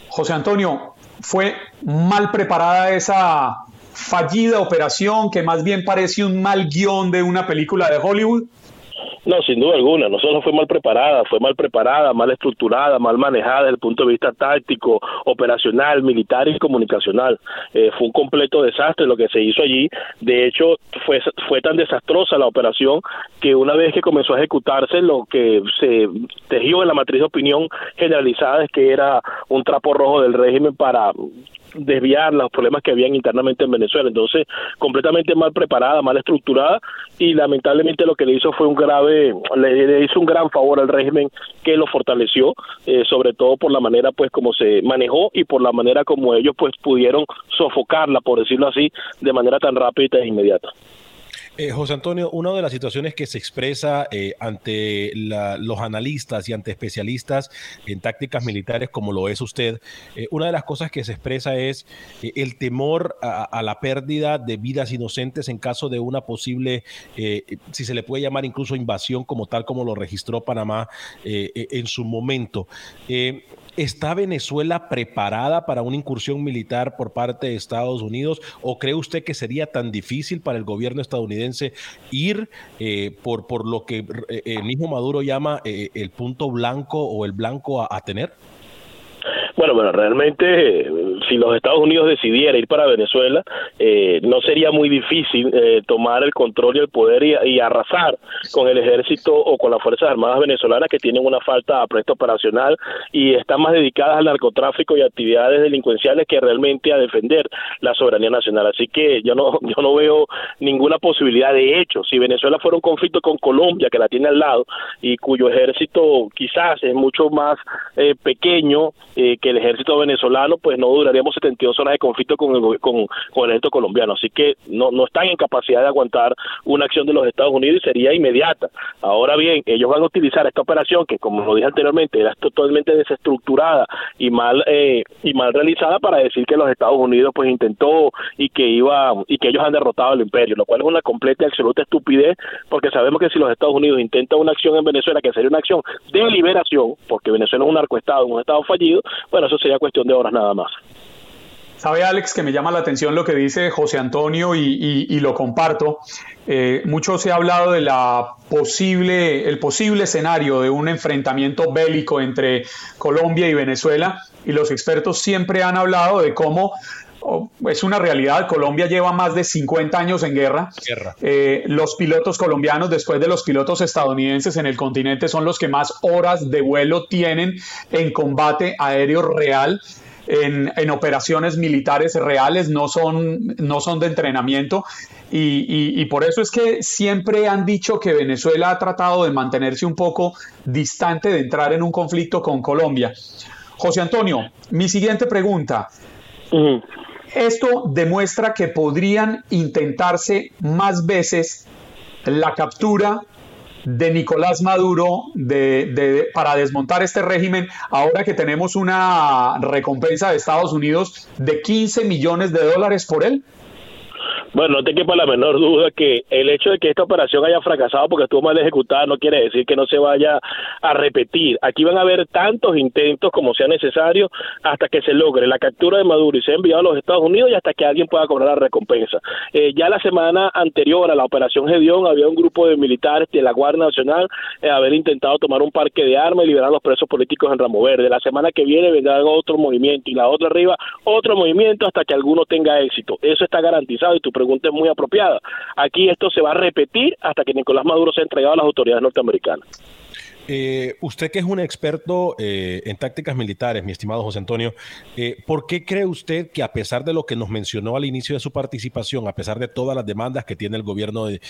José Antonio, ¿fue mal preparada esa fallida operación que más bien parece un mal guion de una película de Hollywood? No, sin duda alguna, no solo fue mal preparada, fue mal preparada, mal estructurada, mal manejada desde el punto de vista táctico, operacional, militar y comunicacional. Eh, fue un completo desastre lo que se hizo allí. De hecho, fue, fue tan desastrosa la operación que una vez que comenzó a ejecutarse, lo que se tejió en la matriz de opinión generalizada es que era un trapo rojo del régimen para desviar los problemas que habían internamente en Venezuela. Entonces, completamente mal preparada, mal estructurada y lamentablemente lo que le hizo fue un grave, le, hizo un gran favor al régimen que lo fortaleció, eh, sobre todo por la manera pues como se manejó y por la manera como ellos pues pudieron sofocarla, por decirlo así, de manera tan rápida e inmediata. Eh, José Antonio, una de las situaciones que se expresa eh, ante los analistas y ante especialistas en tácticas militares como lo es usted, eh, una de las cosas que se expresa es el temor a, la pérdida de vidas inocentes en caso de una posible, si se le puede llamar incluso invasión como tal como lo registró Panamá en su momento. ¿Está Venezuela preparada para una incursión militar por parte de Estados Unidos o cree usted que sería tan difícil para el gobierno estadounidense ir eh, por, por lo que eh, el mismo Maduro llama eh, el punto blanco o el blanco a tener? Bueno, bueno, realmente si los Estados Unidos decidiera ir para Venezuela, eh, no sería muy difícil eh, tomar el control y el poder y, arrasar con el ejército o con las Fuerzas Armadas venezolanas que tienen una falta de apresto operacional y están más dedicadas al narcotráfico y actividades delincuenciales que realmente a defender la soberanía nacional. Así que yo no, yo no veo ninguna posibilidad. De hecho, si Venezuela fuera un conflicto con Colombia, que la tiene al lado, y cuyo ejército quizás es mucho más eh, pequeño que el ejército venezolano, pues no duraríamos 72 horas de conflicto con el, con, el ejército colombiano. Así que no, no están en capacidad de aguantar una acción de los Estados Unidos y sería inmediata. Ahora bien, ellos van a utilizar esta operación que, como lo dije anteriormente, era totalmente desestructurada y mal eh, y mal realizada para decir que los Estados Unidos pues intentó y que iba y que ellos han derrotado al imperio, lo cual es una completa y absoluta estupidez porque sabemos que si los Estados Unidos intentan una acción en Venezuela que sería una acción de liberación, porque Venezuela es un narcoestado, un estado fallido, bueno, eso sería cuestión de horas nada más. Sabe, Alex, que me llama la atención lo que dice José Antonio y, lo comparto. Eh, mucho se ha hablado de la posible, el posible escenario de un enfrentamiento bélico entre Colombia y Venezuela y los expertos siempre han hablado de cómo oh, es una realidad, Colombia lleva más de 50 años en guerra. Eh, los pilotos colombianos, después de los pilotos estadounidenses en el continente, son los que más horas de vuelo tienen en combate aéreo real en, operaciones militares reales, no son, no son de entrenamiento. Y, por eso es que siempre han dicho que Venezuela ha tratado de mantenerse un poco distante de entrar en un conflicto con Colombia. José Antonio, mi siguiente pregunta. Esto demuestra que podrían intentarse más veces la captura de Nicolás Maduro de, para desmontar este régimen, ahora que tenemos una recompensa de Estados Unidos de 15 millones de dólares por él? Bueno, no te quepa la menor duda que el hecho de que esta operación haya fracasado porque estuvo mal ejecutada no quiere decir que no se vaya a repetir. Aquí van a haber tantos intentos como sea necesario hasta que se logre la captura de Maduro y se enviado a los Estados Unidos y hasta que alguien pueda cobrar la recompensa. Eh, ya la semana anterior a la operación Gedeón había un grupo de militares de la Guardia Nacional eh, haber intentado tomar un parque de armas y liberar a los presos políticos en Ramo Verde. La semana que viene vendrá otro movimiento y la otra arriba otro movimiento hasta que alguno tenga éxito. Eso está garantizado y tu es muy apropiada. Aquí esto se va a repetir hasta que Nicolás Maduro sea entregado a las autoridades norteamericanas. Eh, usted que es un experto eh, en tácticas militares, mi estimado José Antonio, eh, ¿por qué cree usted que a pesar de lo que nos mencionó al inicio de su participación, a pesar de todas las demandas que tiene el gobierno de,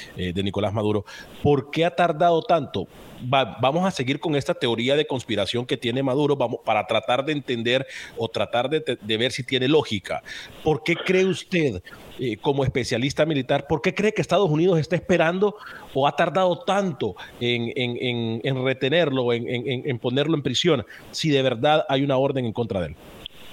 Nicolás Maduro, ¿por qué ha tardado tanto? vamos a seguir con esta teoría de conspiración que tiene Maduro para tratar de entender o tratar de ver si tiene lógica. ¿Por qué cree usted eh, como especialista militar, ¿por qué cree que Estados Unidos está esperando o ha tardado tanto en, en retenerlo, en, ponerlo en prisión, si de verdad hay una orden en contra de él?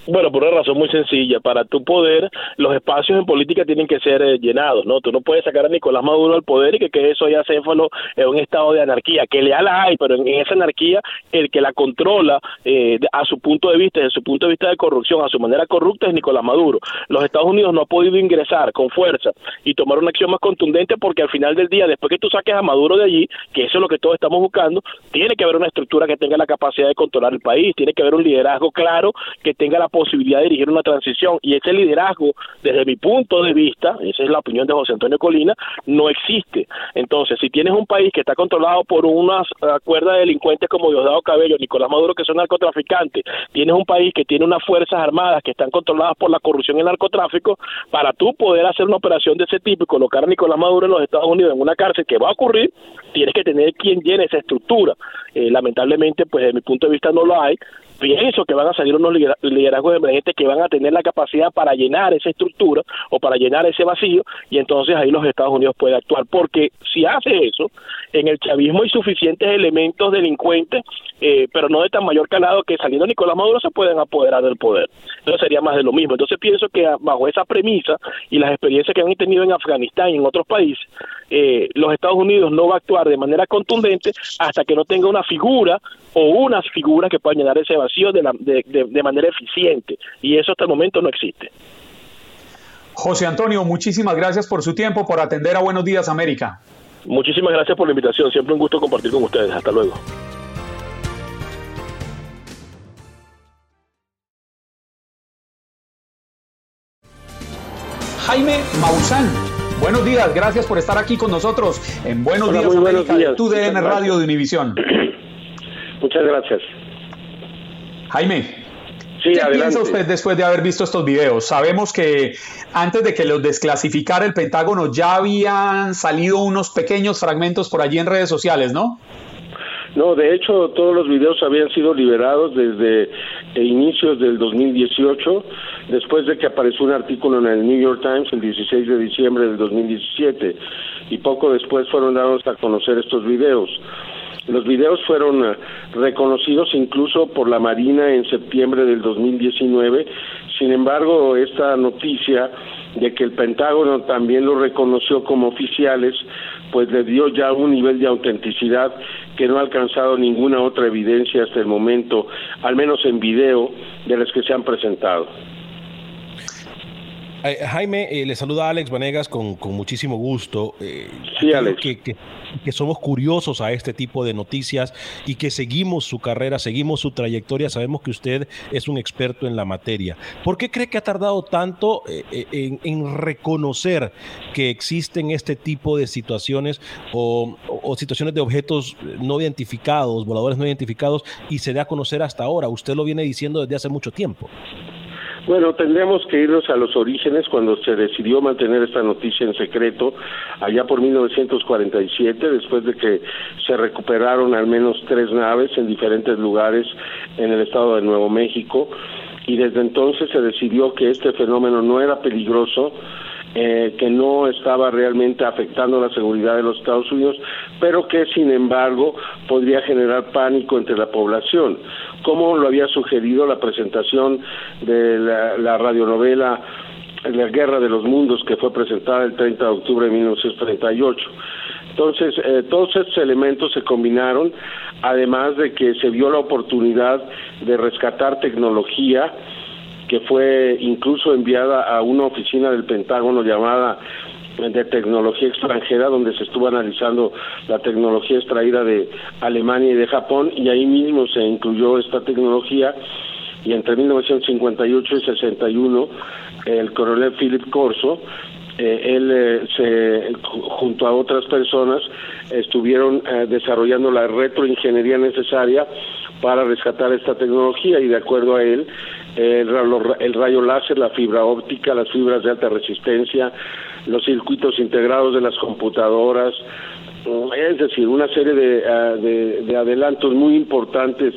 Bueno, por una razón muy sencilla. Para tu poder, los espacios en política tienen que ser eh, llenados, ¿no? Tú no puedes sacar a Nicolás Maduro al poder y que, que eso ya céfalo en un estado de anarquía, que leal la hay, pero en esa anarquía el que la controla eh, a su punto de vista, desde su punto de vista de corrupción, a su manera corrupta es Nicolás Maduro. Los Estados Unidos no han podido ingresar con fuerza y tomar una acción más contundente porque al final del día, después que tú saques a Maduro de allí, que eso es lo que todos estamos buscando, tiene que haber una estructura que tenga la capacidad de controlar el país, tiene que haber un liderazgo claro que tenga la posibilidad de dirigir una transición y ese liderazgo, desde mi punto de vista, esa es la opinión de José Antonio Colina, no existe. Entonces, si tienes un país que está controlado por unas cuerdas de delincuentes como Diosdado Cabello, Nicolás Maduro, que son narcotraficantes, tienes un país que tiene unas fuerzas armadas que están controladas por la corrupción y el narcotráfico, para tú poder hacer una operación de ese tipo y colocar a Nicolás Maduro en los Estados Unidos en una cárcel que va a ocurrir, tienes que tener quien llene esa estructura. Eh, lamentablemente, pues desde mi punto de vista no lo hay, pienso que van a salir unos liderazgos emergentes que van a tener la capacidad para llenar esa estructura o para llenar ese vacío y entonces ahí los Estados Unidos pueden actuar. Porque si hace eso en el chavismo hay suficientes elementos delincuentes eh, pero no de tan mayor calado que saliendo Nicolás Maduro se pueden apoderar del poder entonces sería más de lo mismo entonces pienso que bajo esa premisa y las experiencias que han tenido en Afganistán y en otros países eh, los Estados Unidos no va a actuar de manera contundente hasta que no tenga una figura o unas figuras que puedan llenar ese vacío de, de, manera eficiente y eso hasta el momento no existe. José Antonio, muchísimas gracias por su tiempo, por atender a Buenos Días América. Muchísimas gracias por la invitación, siempre un gusto compartir con ustedes. Hasta luego. Jaime Maussan. Buenos días, gracias por estar aquí con nosotros en Buenos Días América, de TUDN Radio de Univisión. Muchas gracias. Jaime, ¿Qué piensa usted después de haber visto estos videos? Sabemos que antes de que los desclasificara el Pentágono ya habían salido unos pequeños fragmentos por allí en redes sociales, ¿no? No, de hecho todos los videos habían sido liberados desde inicios del 2018, después de que apareció un artículo en el New York Times el 16 de diciembre del 2017 y poco después fueron dados a conocer estos videos. Los videos fueron eh, reconocidos incluso por la Marina en septiembre del 2019. Sin embargo, esta noticia de que el Pentágono también lo reconoció como oficiales, pues le dio ya un nivel de autenticidad que no ha alcanzado ninguna otra evidencia hasta el momento, al menos en video, de las que se han presentado. Eh, Jaime, eh, le saluda Alex Vanegas con, muchísimo gusto. Eh, sí, Alex. Que, que, somos curiosos a este tipo de noticias y que seguimos su carrera, seguimos su trayectoria. Sabemos que usted es un experto en la materia. ¿Por qué cree que ha tardado tanto en, reconocer que existen este tipo de situaciones o, o situaciones de objetos no identificados, voladores no identificados, y se dé a conocer hasta ahora? Usted lo viene diciendo desde hace mucho tiempo. Bueno, tendríamos que irnos a los orígenes cuando se decidió mantener esta noticia en secreto, allá por 1947, después de que se recuperaron al menos tres naves en diferentes lugares en el estado de Nuevo México, y desde entonces se decidió que este fenómeno no era peligroso, eh, que no estaba realmente afectando la seguridad de los Estados Unidos, pero que sin embargo podría generar pánico entre la población, como lo había sugerido la presentación de la, radionovela La Guerra de los Mundos, que fue presentada el 30 de octubre de 1938. Entonces, eh, todos estos elementos se combinaron, además de que se vio la oportunidad de rescatar tecnología, que fue incluso enviada a una oficina del Pentágono llamada de tecnología extranjera donde se estuvo analizando la tecnología extraída de Alemania y de Japón y ahí mismo se incluyó esta tecnología y entre 1958 y 61 el coronel Philip Corso eh, él eh, se, junto a otras personas estuvieron eh, desarrollando la retroingeniería necesaria para rescatar esta tecnología y de acuerdo a él el, rayo láser, la fibra óptica, las fibras de alta resistencia, los circuitos integrados de las computadoras, es decir, una serie ah, de, de, adelantos muy importantes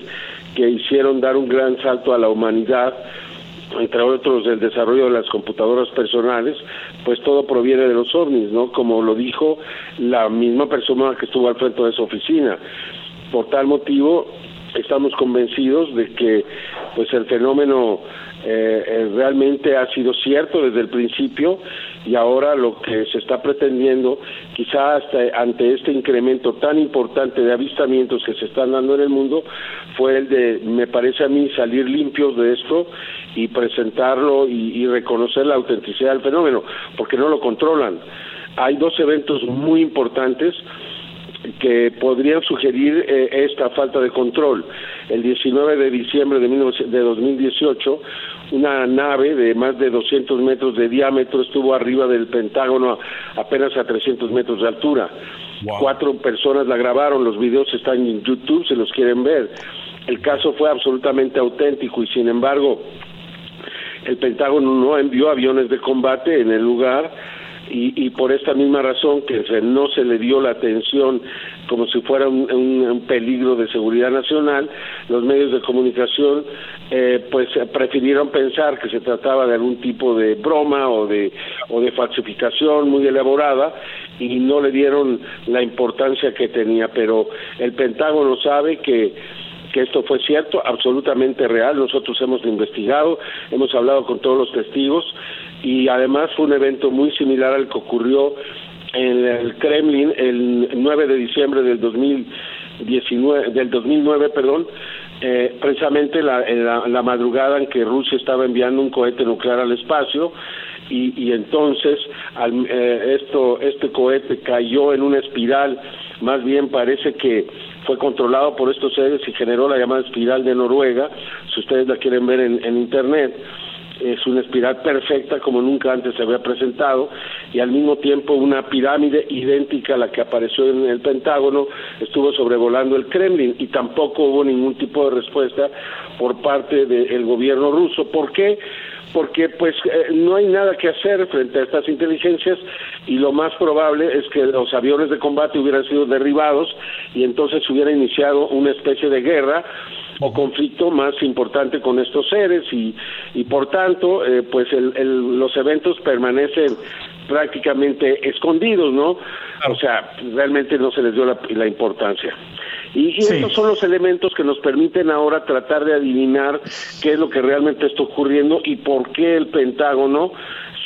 que hicieron dar un gran salto a la humanidad, entre otros el desarrollo de las computadoras personales, pues todo proviene de los ovnis, ¿no? Como lo dijo la misma persona que estuvo al frente de esa oficina. Por tal motivo, estamos convencidos de que pues el fenómeno eh, eh, realmente ha sido cierto desde el principio y ahora lo que se está pretendiendo, quizás hasta ante este incremento tan importante de avistamientos que se están dando en el mundo, fue el de, me parece a mí, salir limpios de esto y presentarlo y reconocer la autenticidad del fenómeno, porque no lo controlan. Hay dos eventos muy importantes que podrían sugerir eh, esta falta de control. El 19 de diciembre de, 2018, una nave de más de 200 metros de diámetro estuvo arriba del Pentágono apenas a 300 metros de altura. Cuatro personas la grabaron, los videos están en YouTube, se los quieren ver. El caso fue absolutamente auténtico y sin embargo el Pentágono no envió aviones de combate en el lugar y, por esta misma razón que no se le dio la atención como si fuera un, peligro de seguridad nacional, los medios de comunicación eh, pues prefirieron pensar que se trataba de algún tipo de broma o de o de falsificación muy elaborada y no le dieron la importancia que tenía, pero el Pentágono sabe que que esto fue cierto, absolutamente real. Nosotros hemos investigado, hemos hablado con todos los testigos y además fue un evento muy similar al que ocurrió en el Kremlin el 9 de diciembre del 2019 del 2009, perdón, eh, precisamente la, la, madrugada en que Rusia estaba enviando un cohete nuclear al espacio y, y entonces al, eh, esto este cohete cayó en una espiral, más bien parece que fue controlado por estos seres y generó la llamada espiral de Noruega, si ustedes la quieren ver en internet es una espiral perfecta como nunca antes se había presentado y al mismo tiempo una pirámide idéntica a la que apareció en el Pentágono estuvo sobrevolando el Kremlin y tampoco hubo ningún tipo de respuesta por parte del gobierno ruso. ¿Por qué? porque pues eh, no hay nada que hacer frente a estas inteligencias y lo más probable es que los aviones de combate hubieran sido derribados y entonces hubiera iniciado una especie de guerra o conflicto más importante con estos seres y, y por tanto eh, pues el, los eventos permanecen prácticamente escondidos, ¿no? O sea, realmente no se les dio la, importancia. Y, estos son los elementos que nos permiten ahora tratar de adivinar qué es lo que realmente está ocurriendo y por qué el Pentágono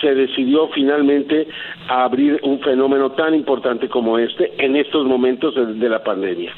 se decidió finalmente a abrir un fenómeno tan importante como este en estos momentos de la pandemia.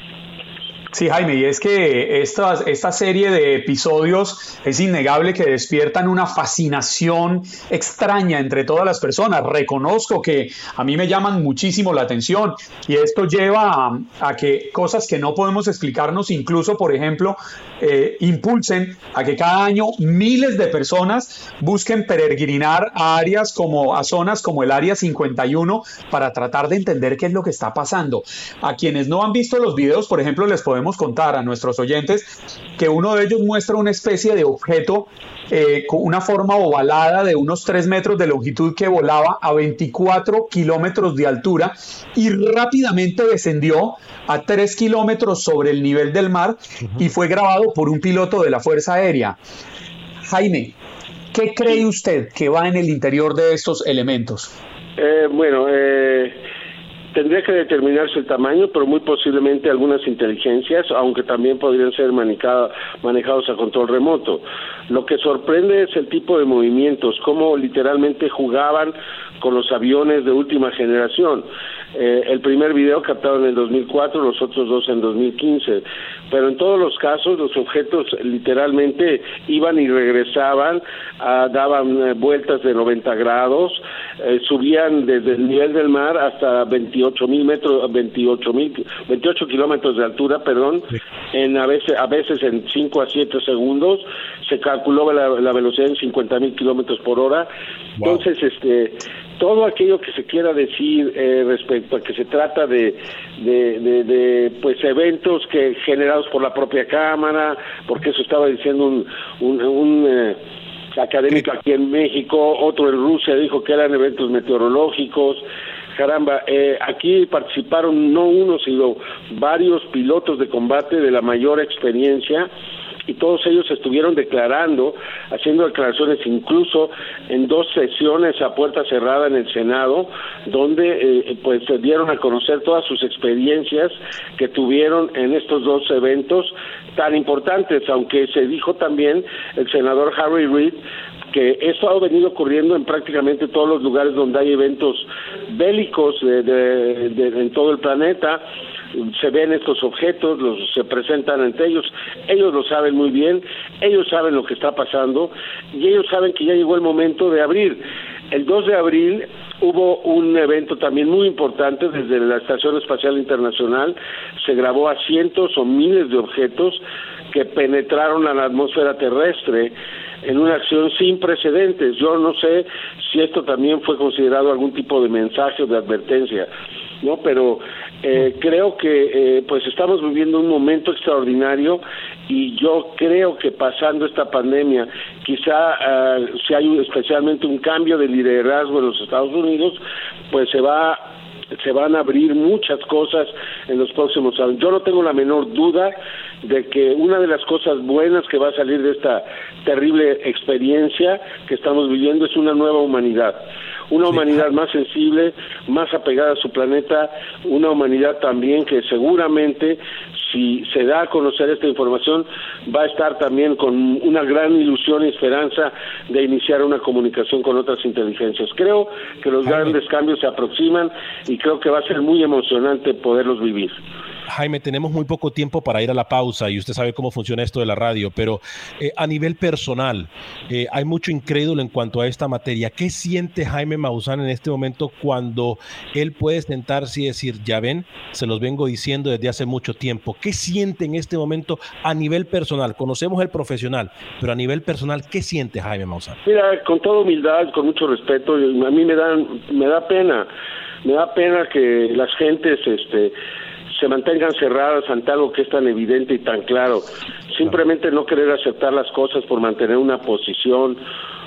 Sí, Jaime, y es que esta, esta serie de episodios es innegable que despiertan una fascinación extraña entre todas las personas. Reconozco que a mí me llaman muchísimo la atención y esto lleva a, que cosas que no podemos explicarnos, incluso, por ejemplo, eh, impulsen a que cada año miles de personas busquen peregrinar a áreas como a zonas como el área 51 para tratar de entender qué es lo que está pasando. A quienes no han visto los videos, por ejemplo, les podemos contar a nuestros oyentes que uno de ellos muestra una especie de objeto eh, con una forma ovalada de unos 3 metros de longitud que volaba a 24 kilómetros de altura y rápidamente descendió a 3 kilómetros sobre el nivel del mar y fue grabado por un piloto de la Fuerza Aérea. Jaime, ¿qué cree usted que va en el interior de estos elementos? Eh, bueno, eh, Tendría que determinarse el tamaño, pero muy posiblemente algunas inteligencias, aunque también podrían ser manejados a control remoto. Lo que sorprende es el tipo de movimientos, cómo literalmente jugaban con los aviones de última generación. Eh, el primer video captado en el 2004, los otros dos en 2015. Pero en todos los casos los objetos literalmente iban y regresaban, ah, daban eh, vueltas de 90 grados, eh, subían desde el nivel del mar hasta 28 mil metros, 28 mil, 28 kilómetros de altura, perdón, en a veces a veces en 5 a 7 segundos. Se calculó la, la velocidad en 50 mil kilómetros por hora. Entonces, este todo aquello que se quiera decir eh, respecto a que se trata de, de, pues eventos que generados por la propia cámara, porque eso estaba diciendo un, un, eh, académico aquí en México, otro en Rusia dijo que eran eventos meteorológicos. Caramba, eh, aquí participaron no uno, sino varios pilotos de combate de la mayor experiencia y todos ellos estuvieron declarando, haciendo declaraciones incluso en dos sesiones a puerta cerrada en el Senado, donde eh, pues se dieron a conocer todas sus experiencias que tuvieron en estos dos eventos tan importantes, aunque se dijo también el senador Harry Reid que eso ha venido ocurriendo en prácticamente todos los lugares donde hay eventos bélicos en todo el planeta se ven estos objetos, los se presentan ante ellos, ellos lo saben muy bien, ellos saben lo que está pasando y ellos saben que ya llegó el momento de abrir. El 2 de abril hubo un evento también muy importante desde la Estación Espacial Internacional, se grabó a cientos o miles de objetos que penetraron a la atmósfera terrestre en una acción sin precedentes. Yo no sé si esto también fue considerado algún tipo de mensaje o de advertencia. ¿no? Pero eh, creo que eh, pues estamos viviendo un momento extraordinario y yo creo que pasando esta pandemia, quizá uh, si hay especialmente un cambio de liderazgo en los Estados Unidos, pues se va se van a abrir muchas cosas en los próximos años. Yo no tengo la menor duda de que una de las cosas buenas que va a salir de esta terrible experiencia que estamos viviendo es una nueva humanidad una humanidad más sensible, más apegada a su planeta, una humanidad también que seguramente si se da a conocer esta información va a estar también con una gran ilusión y esperanza de iniciar una comunicación con otras inteligencias. Creo que los grandes cambios se aproximan y creo que va a ser muy emocionante poderlos vivir. Jaime, tenemos muy poco tiempo para ir a la pausa y usted sabe cómo funciona esto de la radio, pero eh, a nivel personal, eh, hay mucho incrédulo en cuanto a esta materia. ¿Qué siente Jaime Maussan en este momento cuando él puede sentarse y decir, ya ven, se los vengo diciendo desde hace mucho tiempo? ¿Qué siente en este momento a nivel personal? Conocemos el profesional, pero a nivel personal, ¿qué siente Jaime Maussan? Mira, con toda humildad, con mucho respeto, a mí me, dan, me da pena, me da pena que las gentes, este, se mantengan cerradas ante algo que es tan evidente y tan claro. Simplemente no querer aceptar las cosas por mantener una posición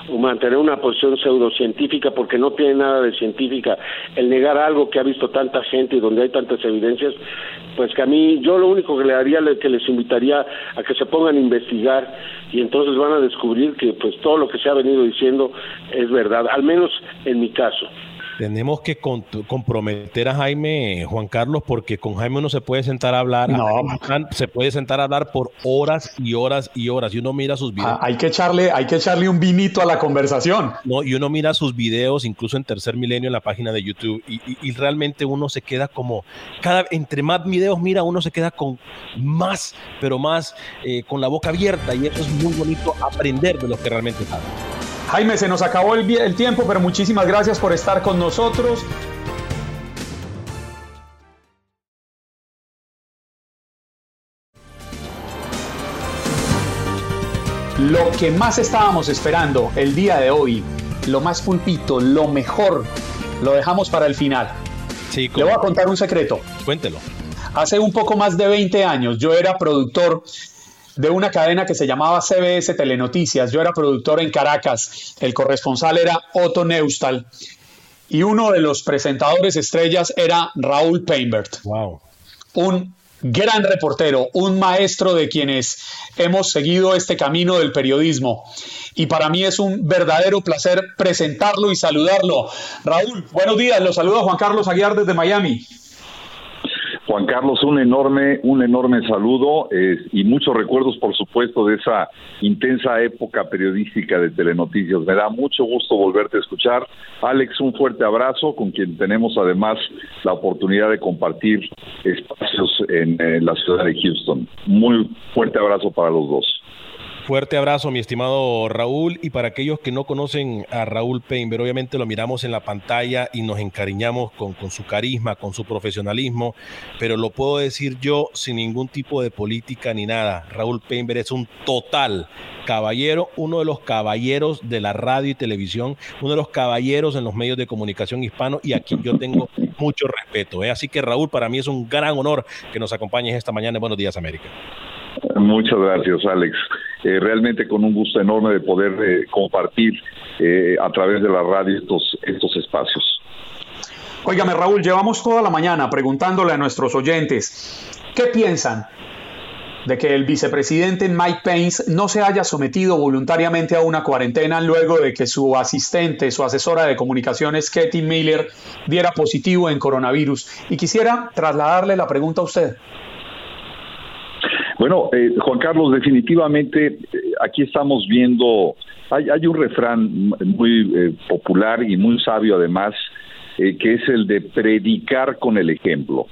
o mantener una posición pseudocientífica porque no tiene nada de científica, el negar algo que ha visto tanta gente y donde hay tantas evidencias, pues que a mí yo lo único que le haría que les invitaría a que se pongan a investigar y entonces van a descubrir que pues todo lo que se ha venido diciendo es verdad, al menos en mi caso. Tenemos que comprometer a Jaime, Juan Carlos, porque con Jaime uno se puede sentar a hablar. No. Se puede sentar a hablar por horas y horas y horas. Y uno mira sus videos. Ah, hay, que echarle, hay que echarle un vinito a la conversación. No, y uno mira sus videos, incluso en Tercer Milenio, en la página de YouTube, y, realmente uno se queda como. cada Entre más videos mira, uno se queda con más, pero más eh, con la boca abierta. Y eso es muy bonito aprender de lo que realmente saben. Jaime, se nos acabó el, tiempo, pero muchísimas gracias por estar con nosotros. Lo que más estábamos esperando el día de hoy, lo más pulpito, lo mejor, lo dejamos para el final. Sí, Le voy a contar un secreto. Cuéntelo. Hace un poco más de 20 años yo era productor de una cadena que se llamaba CBS Telenoticias. Yo era productor en Caracas, el corresponsal era Otto Neustal y uno de los presentadores estrellas era Raúl Peinbert. Wow. Un gran reportero, un maestro de quienes hemos seguido este camino del periodismo. Y para mí es un verdadero placer presentarlo y saludarlo. Raúl, buenos días, lo saluda Juan Carlos Aguiar desde Miami. Juan Carlos, un enorme, un enorme saludo eh, y muchos recuerdos, por supuesto, de esa intensa época periodística de Telenoticias. Me da mucho gusto volverte a escuchar. Alex, un fuerte abrazo, con quien tenemos además la oportunidad de compartir espacios en la ciudad de Houston. Muy fuerte abrazo para los dos. Fuerte abrazo, mi estimado Raúl. Y para aquellos que no conocen a Raúl Peinber, obviamente lo miramos en la pantalla y nos encariñamos con, con, su carisma, con su profesionalismo, pero lo puedo decir yo sin ningún tipo de política ni nada. Raúl Peinber es un total caballero, uno de los caballeros de la radio y televisión, uno de los caballeros en los medios de comunicación hispano y a quien yo tengo mucho respeto. ¿eh? Así que Raúl, para mí es un gran honor que nos acompañes esta mañana en Buenos Días América. Muchas gracias, Alex. Eh, realmente con un gusto enorme de poder eh, compartir eh, a través de la radio estos, estos espacios. Óigame, Raúl, llevamos toda la mañana preguntándole a nuestros oyentes, ¿qué piensan de que el vicepresidente Mike Pence no se haya sometido voluntariamente a una cuarentena luego de que su asistente, su asesora de comunicaciones, Katie Miller, diera positivo en coronavirus. Y quisiera trasladarle la pregunta a usted. Bueno, eh, Juan Carlos, definitivamente eh, aquí estamos viendo, hay, hay un refrán muy eh, popular y muy sabio además, que es el de predicar con el ejemplo.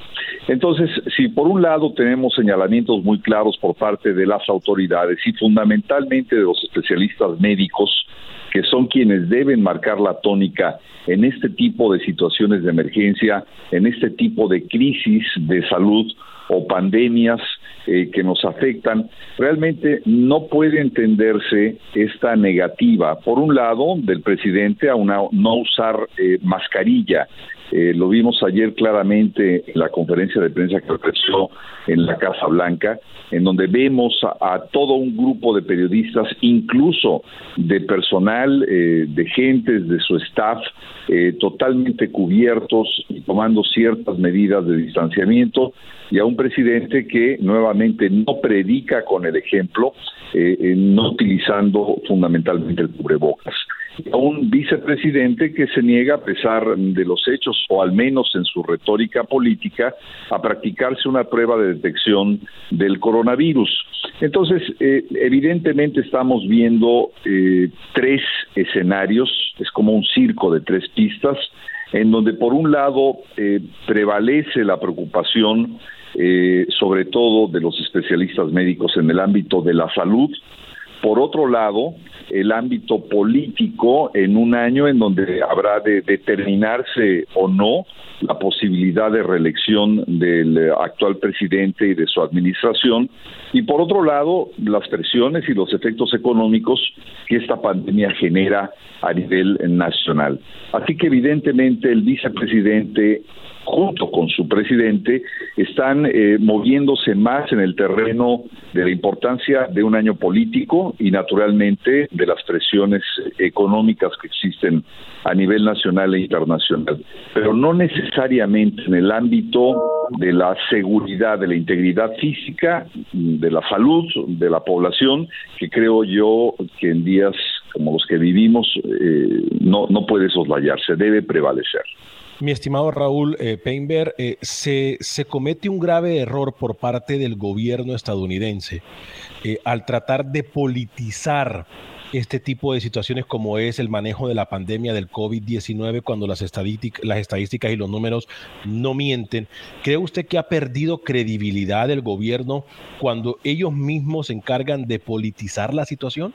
Entonces, si por un lado tenemos señalamientos muy claros por parte de las autoridades y fundamentalmente de los especialistas médicos, que son quienes deben marcar la tónica en este tipo de situaciones de emergencia, en este tipo de crisis de salud o pandemias eh, que nos afectan, realmente no puede entenderse esta negativa, por un lado, del presidente a una, no usar eh, mascarilla. Eh, lo vimos ayer claramente en la conferencia de prensa que ofreció en la Casa Blanca, en donde vemos a, todo un grupo de periodistas, incluso de personal, de gentes de su staff, totalmente cubiertos y tomando ciertas medidas de distanciamiento, y a un presidente que nuevamente no predica con el ejemplo, eh, no utilizando fundamentalmente el cubrebocas. A un vicepresidente que se niega, a pesar de los hechos, o al menos en su retórica política, a practicarse una prueba de detección del coronavirus. Entonces, eh, evidentemente estamos viendo eh, tres escenarios, es como un circo de tres pistas, en donde por un lado prevalece la preocupación eh, sobre todo de los especialistas médicos en el ámbito de la salud. Por otro lado, el ámbito político en un año en donde habrá de determinarse o no la posibilidad de reelección del actual presidente y de su administración. Y por otro lado, las presiones y los efectos económicos que esta pandemia genera a nivel nacional. Así que evidentemente el vicepresidente junto con su presidente, están eh, moviéndose más en el terreno de la importancia de un año político y naturalmente de las presiones económicas que existen a nivel nacional e internacional, pero no necesariamente en el ámbito de la seguridad, de la integridad física, de la salud de la población, que creo yo que en días como los que vivimos eh, no, no puede soslayarse, debe prevalecer. Mi estimado Raúl eh, eh, se, se, comete un grave error por parte del gobierno estadounidense eh, al tratar de politizar este tipo de situaciones como es el manejo de la pandemia del COVID-19 cuando las, las estadísticas y los números no mienten. ¿Cree usted que ha perdido credibilidad el gobierno cuando ellos mismos se encargan de politizar la situación?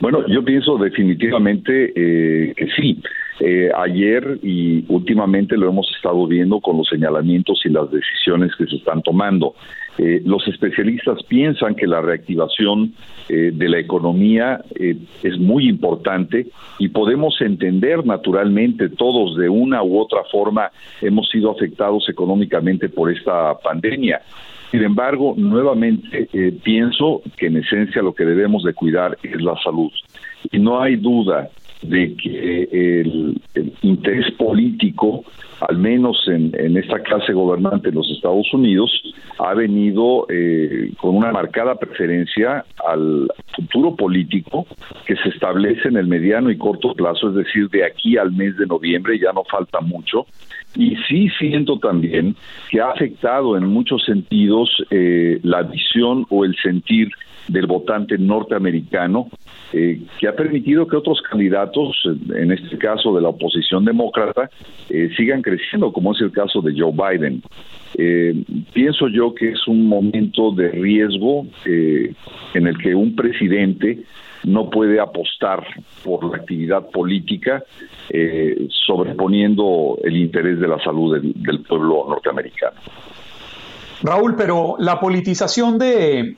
Bueno, yo pienso definitivamente eh, que sí. Eh, ayer y últimamente lo hemos estado viendo con los señalamientos y las decisiones que se están tomando. Eh, los especialistas piensan que la reactivación eh, de la economía eh, es muy importante y podemos entender naturalmente todos de una u otra forma hemos sido afectados económicamente por esta pandemia. Sin embargo, nuevamente pienso que en esencia lo que debemos de cuidar es la salud. Y no hay duda de que el, interés político, al menos en, esta clase gobernante de los Estados Unidos, ha venido eh, con una marcada preferencia al futuro político que se establece en el mediano y corto plazo, es decir, de aquí al mes de noviembre, ya no falta mucho. Y sí siento también que ha afectado en muchos sentidos eh, la visión o el sentir del votante norteamericano, eh, que ha permitido que otros candidatos, en este caso de la oposición demócrata, eh, sigan creciendo, como es el caso de Joe Biden. Eh, pienso yo que es un momento de riesgo en el que un presidente no puede apostar por la actividad política sobreponiendo el interés de la salud del pueblo norteamericano. Raúl, pero la politización de,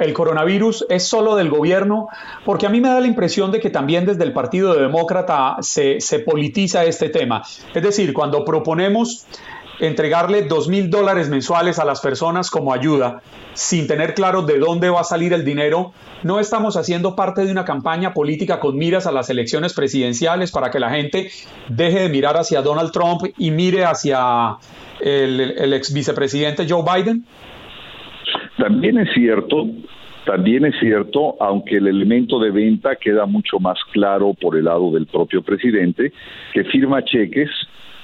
el coronavirus es solo del gobierno, porque a mí me da la impresión de que también desde el Partido Demócrata se, politiza este tema. Es decir, cuando proponemos entregarle dos mil dólares mensuales a las personas como ayuda, sin tener claro de dónde va a salir el dinero, no estamos haciendo parte de una campaña política con miras a las elecciones presidenciales para que la gente deje de mirar hacia Donald Trump y mire hacia el, el ex vicepresidente Joe Biden. También es cierto, también es cierto, aunque el elemento de venta queda mucho más claro por el lado del propio presidente, que firma cheques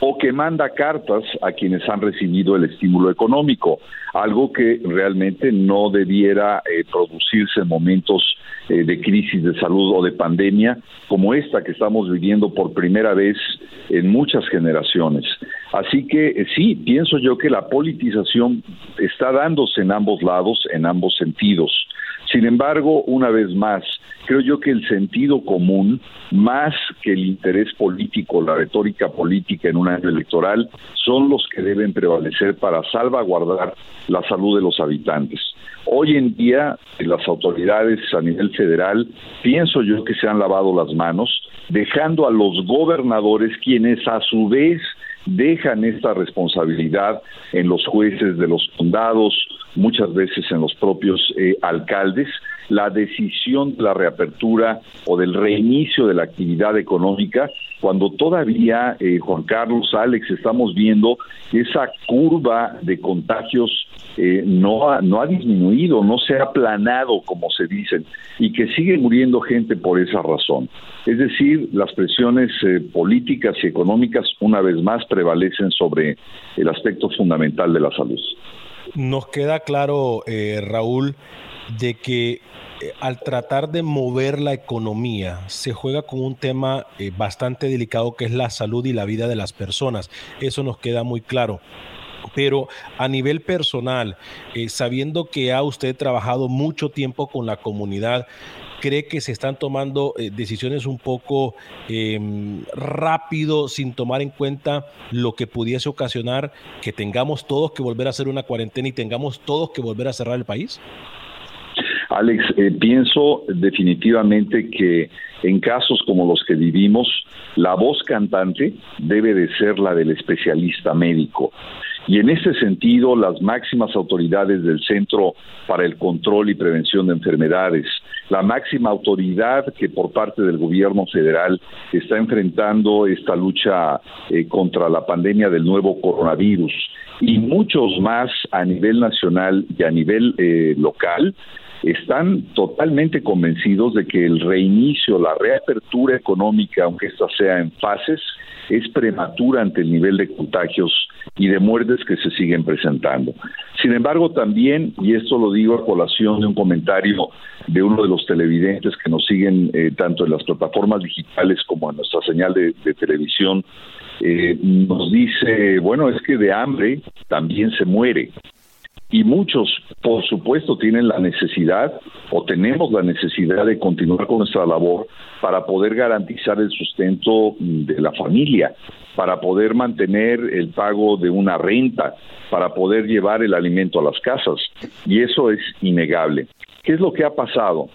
o que manda cartas a quienes han recibido el estímulo económico, algo que realmente no debiera eh, producirse en momentos eh, de crisis de salud o de pandemia como esta que estamos viviendo por primera vez en muchas generaciones. Así que eh, sí, pienso yo que la politización está dándose en ambos lados, en ambos sentidos. Sin embargo, una vez más, creo yo que el sentido común, más que el interés político, la retórica política en un año electoral, son los que deben prevalecer para salvaguardar la salud de los habitantes. Hoy en día, las autoridades a nivel federal, pienso yo que se han lavado las manos, dejando a los gobernadores quienes a su vez dejan esta responsabilidad en los jueces de los condados, muchas veces en los propios eh, alcaldes, la decisión de la reapertura o del reinicio de la actividad económica, cuando todavía, eh, Juan Carlos, Alex, estamos viendo que esa curva de contagios eh, no, ha, no ha disminuido, no se ha aplanado, como se dicen, y que sigue muriendo gente por esa razón. Es decir, las presiones políticas y económicas una vez más prevalecen sobre el aspecto fundamental de la salud nos queda claro, eh, Raúl, de que eh, al tratar de mover la economía se juega con un tema eh, bastante delicado que es la salud y la vida de las personas. Eso nos queda muy claro. Pero a nivel personal, sabiendo que ha usted trabajado mucho tiempo con la comunidad, cree que se están tomando eh, decisiones un poco em, rápido sin tomar en cuenta lo que pudiese ocasionar que tengamos todos que volver a hacer una cuarentena y tengamos todos que volver a cerrar el país? Alex, eh, pienso definitivamente que en casos como los que vivimos, la voz cantante debe de ser la del especialista médico. Y en ese sentido, las máximas autoridades del Centro para el Control y Prevención de Enfermedades, la máxima autoridad que por parte del gobierno federal está enfrentando esta lucha eh, contra la pandemia del nuevo coronavirus y muchos más a nivel nacional y a nivel eh, local, están totalmente convencidos de que el reinicio, la reapertura económica, aunque esta sea en fases, es prematura ante el nivel de contagios y de muertes que se siguen presentando. Sin embargo, también, y esto lo digo a colación de un comentario de uno de los televidentes que nos siguen eh, tanto en las plataformas digitales como en nuestra señal de, televisión, eh, nos dice, bueno, es que de hambre también se muere. Y muchos, por supuesto, tienen la necesidad o tenemos la necesidad de continuar con nuestra labor para poder garantizar el sustento de la familia, para poder mantener el pago de una renta, para poder llevar el alimento a las casas. Y eso es innegable. ¿Qué es lo que ha pasado?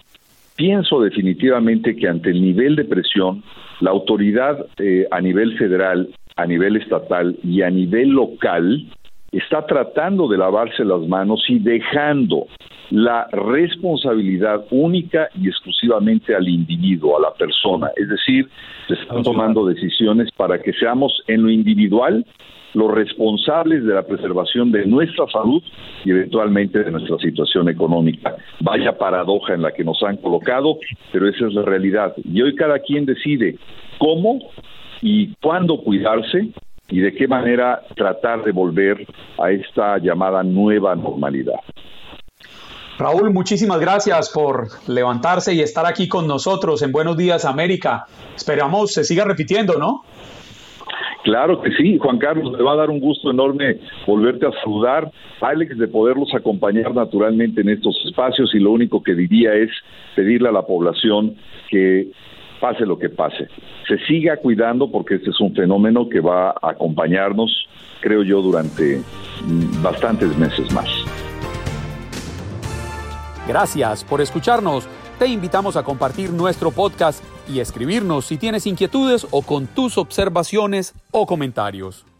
Pienso definitivamente que ante el nivel de presión, la autoridad eh, a nivel federal, a nivel estatal y a nivel local está tratando de lavarse las manos y dejando la responsabilidad única y exclusivamente al individuo, a la persona. Es decir, se están tomando decisiones para que seamos en lo individual los responsables de la preservación de nuestra salud y eventualmente de nuestra situación económica. Vaya paradoja en la que nos han colocado, pero esa es la realidad. Y hoy cada quien decide cómo y cuándo cuidarse y de qué manera tratar de volver a esta llamada nueva normalidad. Raúl, muchísimas gracias por levantarse y estar aquí con nosotros en Buenos Días América. Esperamos se siga repitiendo, ¿no? Claro que sí, Juan Carlos, me va a dar un gusto enorme volverte a saludar, Alex, de poderlos acompañar naturalmente en estos espacios y lo único que diría es pedirle a la población que pase lo que pase, se siga cuidando porque este es un fenómeno que va a acompañarnos, creo yo, durante mm, bastantes meses más. Gracias por escucharnos. Te invitamos a compartir nuestro podcast y escribirnos si tienes inquietudes o con tus observaciones o comentarios.